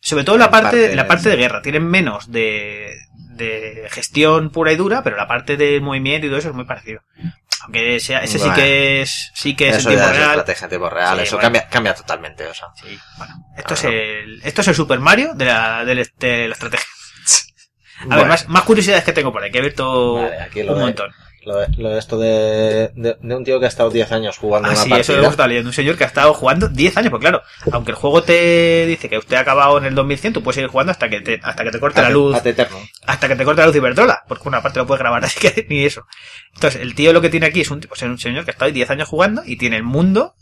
Sobre todo la parte, parte- la parte de guerra. Tienen menos de, de gestión pura y dura, pero la parte de movimiento y todo eso es muy parecido. Aunque sea, ese sí Bueno. que es, sí que es en tiempo real. estrategia en tiempo real. Sí, eso bueno. cambia, cambia totalmente. O sea. Sí, bueno. Esto, es el, esto es el Super Mario de la, de la- de la estrategia. A ver, Bueno. más, más curiosidades que tengo por ahí, que he abierto Vale, aquí un de- montón. Lo de, lo de esto de, de, de un tío que ha estado 10 años jugando Ah, una sí, eso partida. lo hemos estado leyendo. Un señor que ha estado jugando 10 años, pues claro, aunque el juego te dice que usted ha acabado en el 2100, tú puedes seguir jugando hasta que te, hasta que te corte la luz, hasta que te corte la luz Iberdrola, porque una parte lo puedes grabar, así que ni eso. Entonces, el tío lo que tiene aquí es un, tipo, es un señor que ha estado 10 años jugando y tiene el mundo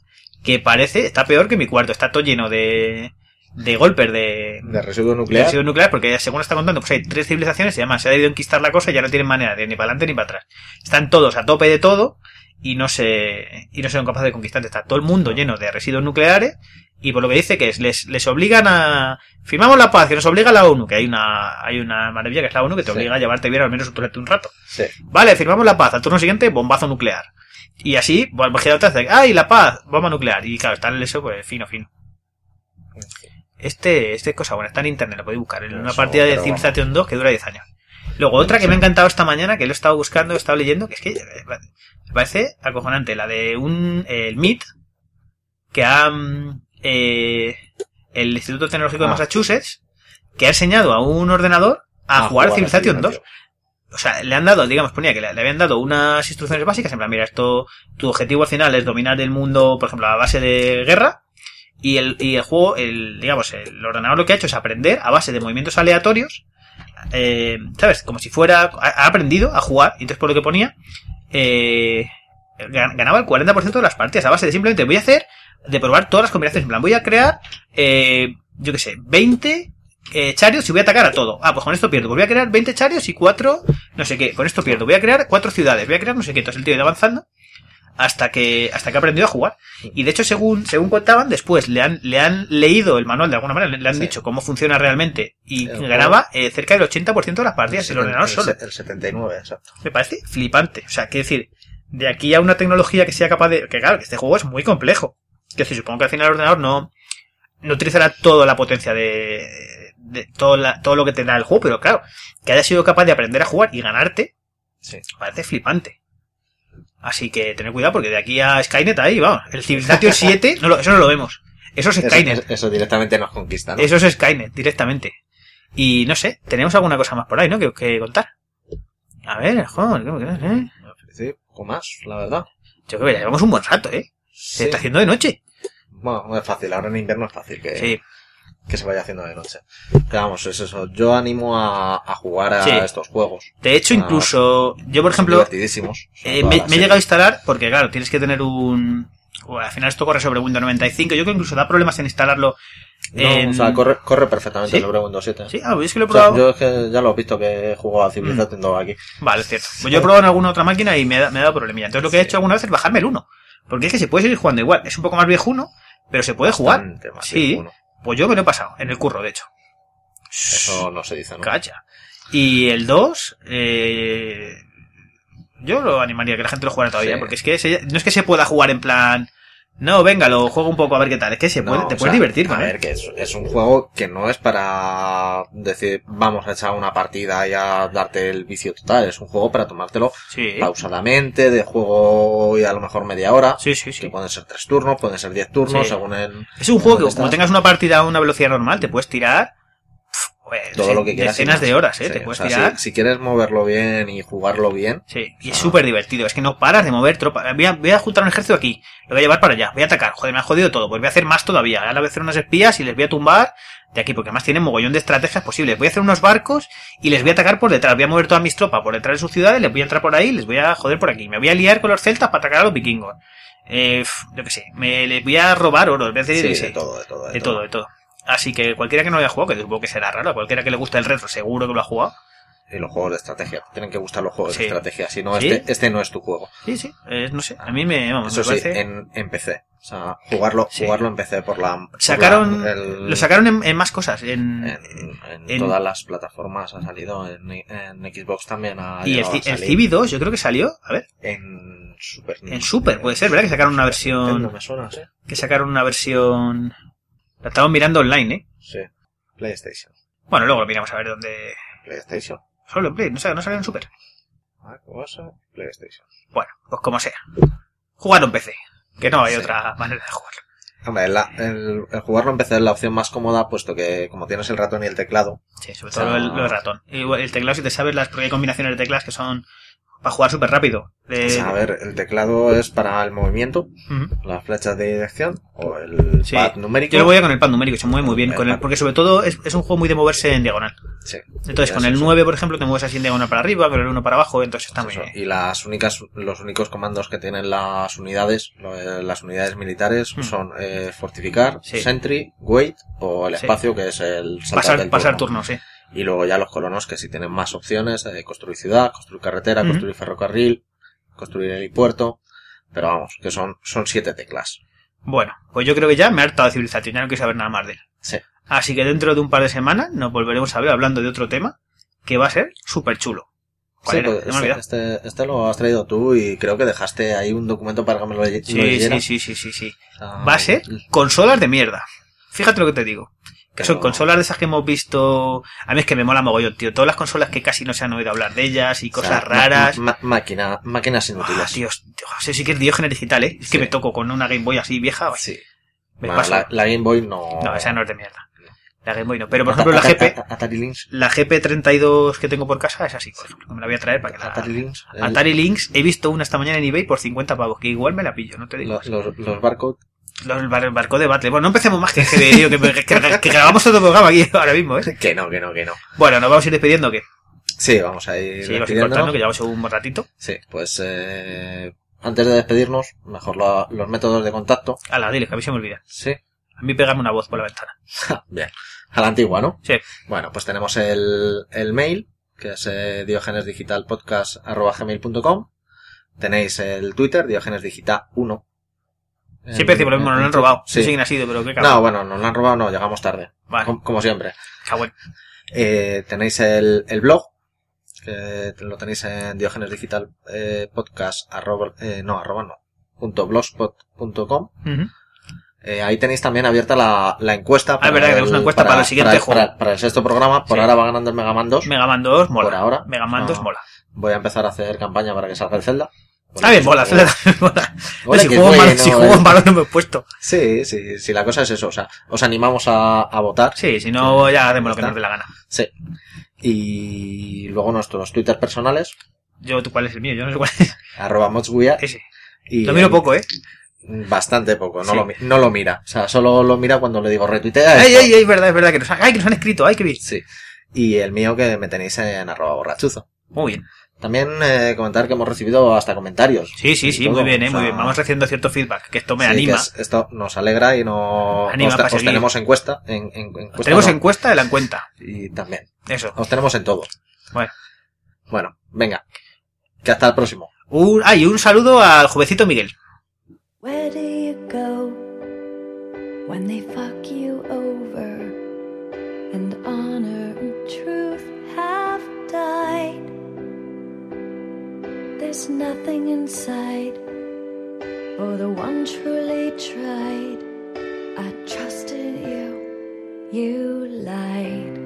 que parece, está peor que mi cuarto, está todo lleno de, de golpes de, De residuo nuclear. residuos nucleares, porque según está contando, pues hay tres civilizaciones y además se ha ido a enquistar la cosa y ya no tienen manera de ir ni para adelante ni para atrás. Están todos a tope de todo y no se, y no son capaces de conquistar. Está todo el mundo lleno de residuos nucleares y por lo que dice que es, les, les obligan a, firmamos la paz, que nos obliga la ONU, que hay una, hay una maravilla que es la ONU que te Sí. obliga a llevarte bien al menos durante un rato. Sí. Vale, firmamos la paz, al turno siguiente, bombazo nuclear. Y así, bueno, otra vez, ¡ay, la paz! Bomba nuclear. Y claro, está en eso, pues fino, fino. Este, este es cosa buena, está en internet, lo podéis buscar. En una Eso, partida de Civilization 2 que dura 10 años. Luego otra que me ha encantado esta mañana, que lo he estado buscando, he estado leyendo, que es que eh, me parece acojonante. La de un, eh, el MIT, que ha, mm, eh, el Instituto Tecnológico de Ah. Massachusetts, que ha enseñado a un ordenador a, jugar, Civilization 2 o sea, le han dado, digamos, ponía que le, le habían dado unas instrucciones básicas, en plan, mira, esto, tu objetivo al final es dominar el mundo, por ejemplo, a base de guerra, y el, y el juego, el, digamos, el ordenador lo que ha hecho es aprender a base de movimientos aleatorios, eh, ¿sabes? Como si fuera, ha, aprendido a jugar, y entonces por lo que ponía, eh, gan- ganaba el 40% de las partidas a base de simplemente voy a hacer, de probar todas las combinaciones, en plan, voy a crear, eh, yo qué sé, 20 eh, charios y voy a atacar a todo. Ah, pues con esto pierdo. Pues voy a crear 20 charios y 4, no sé qué. Con esto pierdo. Voy a crear 4 ciudades. Voy a crear no sé qué. Entonces el tío ido avanzando hasta que, hasta que ha aprendido a jugar. Y de hecho, según, según contaban, después le han, le han leído el manual de alguna manera, le, han Sí. dicho cómo funciona realmente y El ganaba eh, cerca del 80% de las partidas el ordenador el, solo. el 79, exacto. Me parece flipante. O sea, quiero decir, de aquí a una tecnología que sea capaz de. Que claro, que este juego es muy complejo. Que decir, supongo que al final el ordenador no, no utilizará toda la potencia de, de todo, la- todo lo que tendrá el juego, pero claro, que haya sido capaz de aprender a jugar y ganarte, Sí. me parece flipante. Así que tener cuidado porque de aquí a Skynet ahí, vamos. El Civilization 7, no lo- eso no lo vemos. Eso es Skynet. eso- eso directamente nos conquista, ¿no? Eso es Skynet, directamente. Y no sé, tenemos alguna cosa más por ahí, ¿no? Que, que contar. A ver, joder, ¿qué me eh? Sí, poco más, la verdad. Yo creo que ya llevamos un buen rato, ¿eh? Se Sí. está haciendo de noche. Bueno, no es fácil, ahora en invierno es fácil que, Sí. Que se vaya haciendo de noche. Pero vamos, es eso. Yo animo a, a jugar a Sí. estos juegos. De hecho, incluso, yo por ejemplo, divertidísimos. Eh, me, he llegado a instalar, porque claro, tienes que tener un... bueno, al final esto corre sobre Windows 95, yo creo que incluso da problemas en instalarlo No, en... o sea, corre, corre perfectamente ¿Sí? sobre Windows 7. Sí, ah, es que lo he O sea, probado. yo es que ya lo he visto que he jugado a Civilization 2 aquí. Vale, es cierto. Pues yo he probado en alguna otra máquina y me, da, me ha dado problemilla. Entonces lo que he hecho alguna vez es bajarme el 1. Porque es que se puede seguir jugando igual. Es un poco más viejuno, pero se puede jugar. Bastante más Sí. viejuno. Pues yo me lo he pasado, en el curro, de hecho. Eso no se dice, ¿no? Cacha. Y el 2, eh, yo lo animaría que la gente lo jugara todavía, Sí. porque es que se- no es que se pueda jugar en plan, no, venga, lo juego un poco a ver qué tal, es que se No, puede, te puedes sea, divertir A ver, que es, es un juego que no es para decir, vamos a echar una partida y a darte el vicio total. Es un juego para tomártelo Sí, pausadamente, de juego y a lo mejor media hora. sí, sí, Que sí. pueden ser tres turnos, pueden ser diez turnos, Sí. según el... Es un juego que ¿Dónde como tengas una partida a una velocidad normal, te puedes tirar pues, todo lo que quieras. decenas de horas, eh, Sí, te o puedes sea, tirar. Si, si quieres moverlo bien y jugarlo bien, Sí, y es Ah. súper divertido. Es que no paras de mover tropas. Voy a, voy a juntar un ejército aquí. Lo voy a llevar para allá. Voy a atacar. Joder, me ha jodido todo. Pues voy a hacer más todavía. Ahora voy a hacer unas espías y les voy a tumbar de aquí. Porque además tienen mogollón de estrategias posibles. Voy a hacer unos barcos y les voy a atacar por detrás. Voy a mover todas mis tropas por detrás de sus ciudades. Les voy a entrar por ahí. Les voy a joder por aquí. Me voy a liar con los celtas para atacar a los vikingos. Eh, yo qué sé. Me les voy a robar oro. Les voy a hacer, sí, todo, de todo. de todo, de todo. Así que cualquiera que no haya jugado, que supongo que será raro, cualquiera que le guste el retro, seguro que lo ha jugado. Y los juegos de estrategia. Tienen que gustar los juegos Sí. de estrategia. Si no, ¿Sí? este, este no es tu juego. Sí, sí. eh, no sé. A mí me, vamos, Eso me sí, parece... en, en PC. O sea, jugarlo, Sí. jugarlo en PC por la... por Sacaron, la- el- lo sacaron en, en más cosas. En, todas las plataformas ha salido. En, Xbox también ha y el, el. Civi 2 yo creo que salió, a ver, En Super en Super, puede ser, ¿verdad? Que sacaron una No versión, me suena, sí. que sacaron una versión, la estamos mirando online, ¿eh? Sí. PlayStation. Bueno, luego lo miramos a ver dónde, PlayStation. solo en Play, no, sa- no salió en Super. Ah. PlayStation. Bueno, pues como sea. Jugarlo en PC, que no hay Sí. otra manera de jugarlo. Hombre, la- el, el jugarlo en PC es la opción más cómoda, puesto que como tienes el ratón y el teclado, Sí, sobre O sea, todo el, ratón. Y el teclado, si te sabes las, porque hay combinaciones de teclas que son para jugar súper rápido. De- o sea, a ver, el teclado es para el movimiento, las flechas de dirección, o el Sí. pad numérico. Yo lo voy a con el pad numérico, se mueve muy bien, El con el, porque sobre todo es, es un juego muy de moverse en diagonal. Sí. Entonces, con el eso. 9, por ejemplo, te mueves así en diagonal para arriba, con el 1 para abajo, entonces está muy bien. Y las únicas, los únicos comandos que tienen las unidades, eh, las unidades militares, Hmm. son eh, fortificar, Sí. sentry, wait o el espacio que es el Pasar, del pasar turno. sí. Y luego ya los colonos que sí tienen más opciones, eh, construir ciudad, construir carretera, construir ferrocarril, construir helipuerto, pero vamos, que son, son siete teclas. Bueno, pues yo creo que ya me ha hartado de civilización, ya no quiero saber nada más de él. Sí. Así que dentro de un par de semanas nos volveremos a ver hablando de otro tema que va a ser súper chulo. ¿Cuál Sí, pues, olvidado. este, este lo has traído tú y creo que dejaste ahí un documento para que me lo, lo Sí, leyera. sí, sí, sí, sí, sí. Sea, Va a ser consolas de mierda. Fíjate lo que te digo. Que son consolas de esas que hemos visto. A mí es que me mola mogollón, tío. Todas las consolas que casi no se han oído hablar de ellas y o sea, cosas raras. máquina, máquinas inútiles. Ah, Dios, Dios, sí que es Diógenes digital, ¿eh? Es que Sí. me toco con una Game Boy así vieja. Sí. me Bueno, paso. la, la Game Boy no. No, esa no es de mierda. La Game Boy no. Pero por ejemplo la GP, Ata- Atari Lynx. la GP32 que tengo por casa es así, por ejemplo. que Me la voy a traer para que la... Atari Lynx. Atari Lynx, he visto una esta mañana en eBay por 50 pavos, que igual me la pillo, no te digo. Los, los, los. Los, el bar- el barco de Battle. Bueno, no empecemos más que, que, que, que- que- grabamos todo el programa aquí ahora mismo, ¿eh? Que no, que no, que no. Bueno, nos vamos a ir despidiendo, ¿o ¿qué? Sí, vamos a ir Sí, cortando, que llevamos un ratito. Sí, pues eh, antes de despedirnos, mejor lo- los métodos de contacto. A la dile, que a mí se me olvida. Sí, A mí pegarme una voz por la ventana. bien. A la antigua, ¿no? Sí. Bueno, pues tenemos el, el mail, que es eh, diogenesdigitalpodcast.gmail.com Tenéis el Twitter, diogenesdigital1. Siempre decimos lo mismo, nos lo han robado. Sí. Sí. siguen así, pero qué No, bueno, nos lo han robado, no, llegamos tarde. Vale, Com- Como, siempre. cabrón. Eh, tenéis el, el blog, que lo tenéis en diogenesdigital eh, podcast arroba, eh, no, arroba no, punto blogspot.com. Ujú. Eh, ahí tenéis también abierta la, la encuesta. Ah, es verdad que tenemos una encuesta para el siguiente para, juego. Para, para el sexto programa, por Sí. ahora va ganando el Mega Man 2. Mega Man 2 mola. Por ahora. Mega Man 2 Ah. mola. Voy a empezar a hacer campaña para que salga el Zelda. Ah, bien. Ole, si que juego, en bueno, balón, si juego en balón no me he puesto. Sí, sí, sí, la cosa es eso. O sea, os animamos a, a votar. Sí, si no, ya haremos lo que está. nos dé la gana. Sí. Y luego nuestros Twitter personales, Yo, ¿tú cuál es el mío? Yo no sé cuál es. arroba. Ese. Y Lo miro poco, ¿eh? Bastante poco, no, Sí. lo, no lo mira. O sea, solo lo mira cuando le digo retuitea. Ay, esto". ay, ay, verdad, es verdad. Que nos, han- ay, que nos han escrito. Ay, qué bien. Sí. Y el mío que me tenéis en arroba borrachuzo. Muy bien. También eh, comentar que hemos recibido hasta comentarios. Sí, sí, sí, todo. muy bien, ¿eh? O Muy sea, bien. Vamos recibiendo cierto feedback, que esto me sí, que anima. es- esto nos alegra y nos, Anima os, para os tenemos encuesta. En, en- encuesta Tenemos no, encuesta de la encuesta. Y también. Eso. Os tenemos en todo. Bueno. Bueno, venga. Que hasta el próximo. Un, ah, y un saludo al jovencito Miguel. Where do you go when they fuck you over and honor and truth have died? there's nothing inside. for the one truly tried. I trusted you, you lied.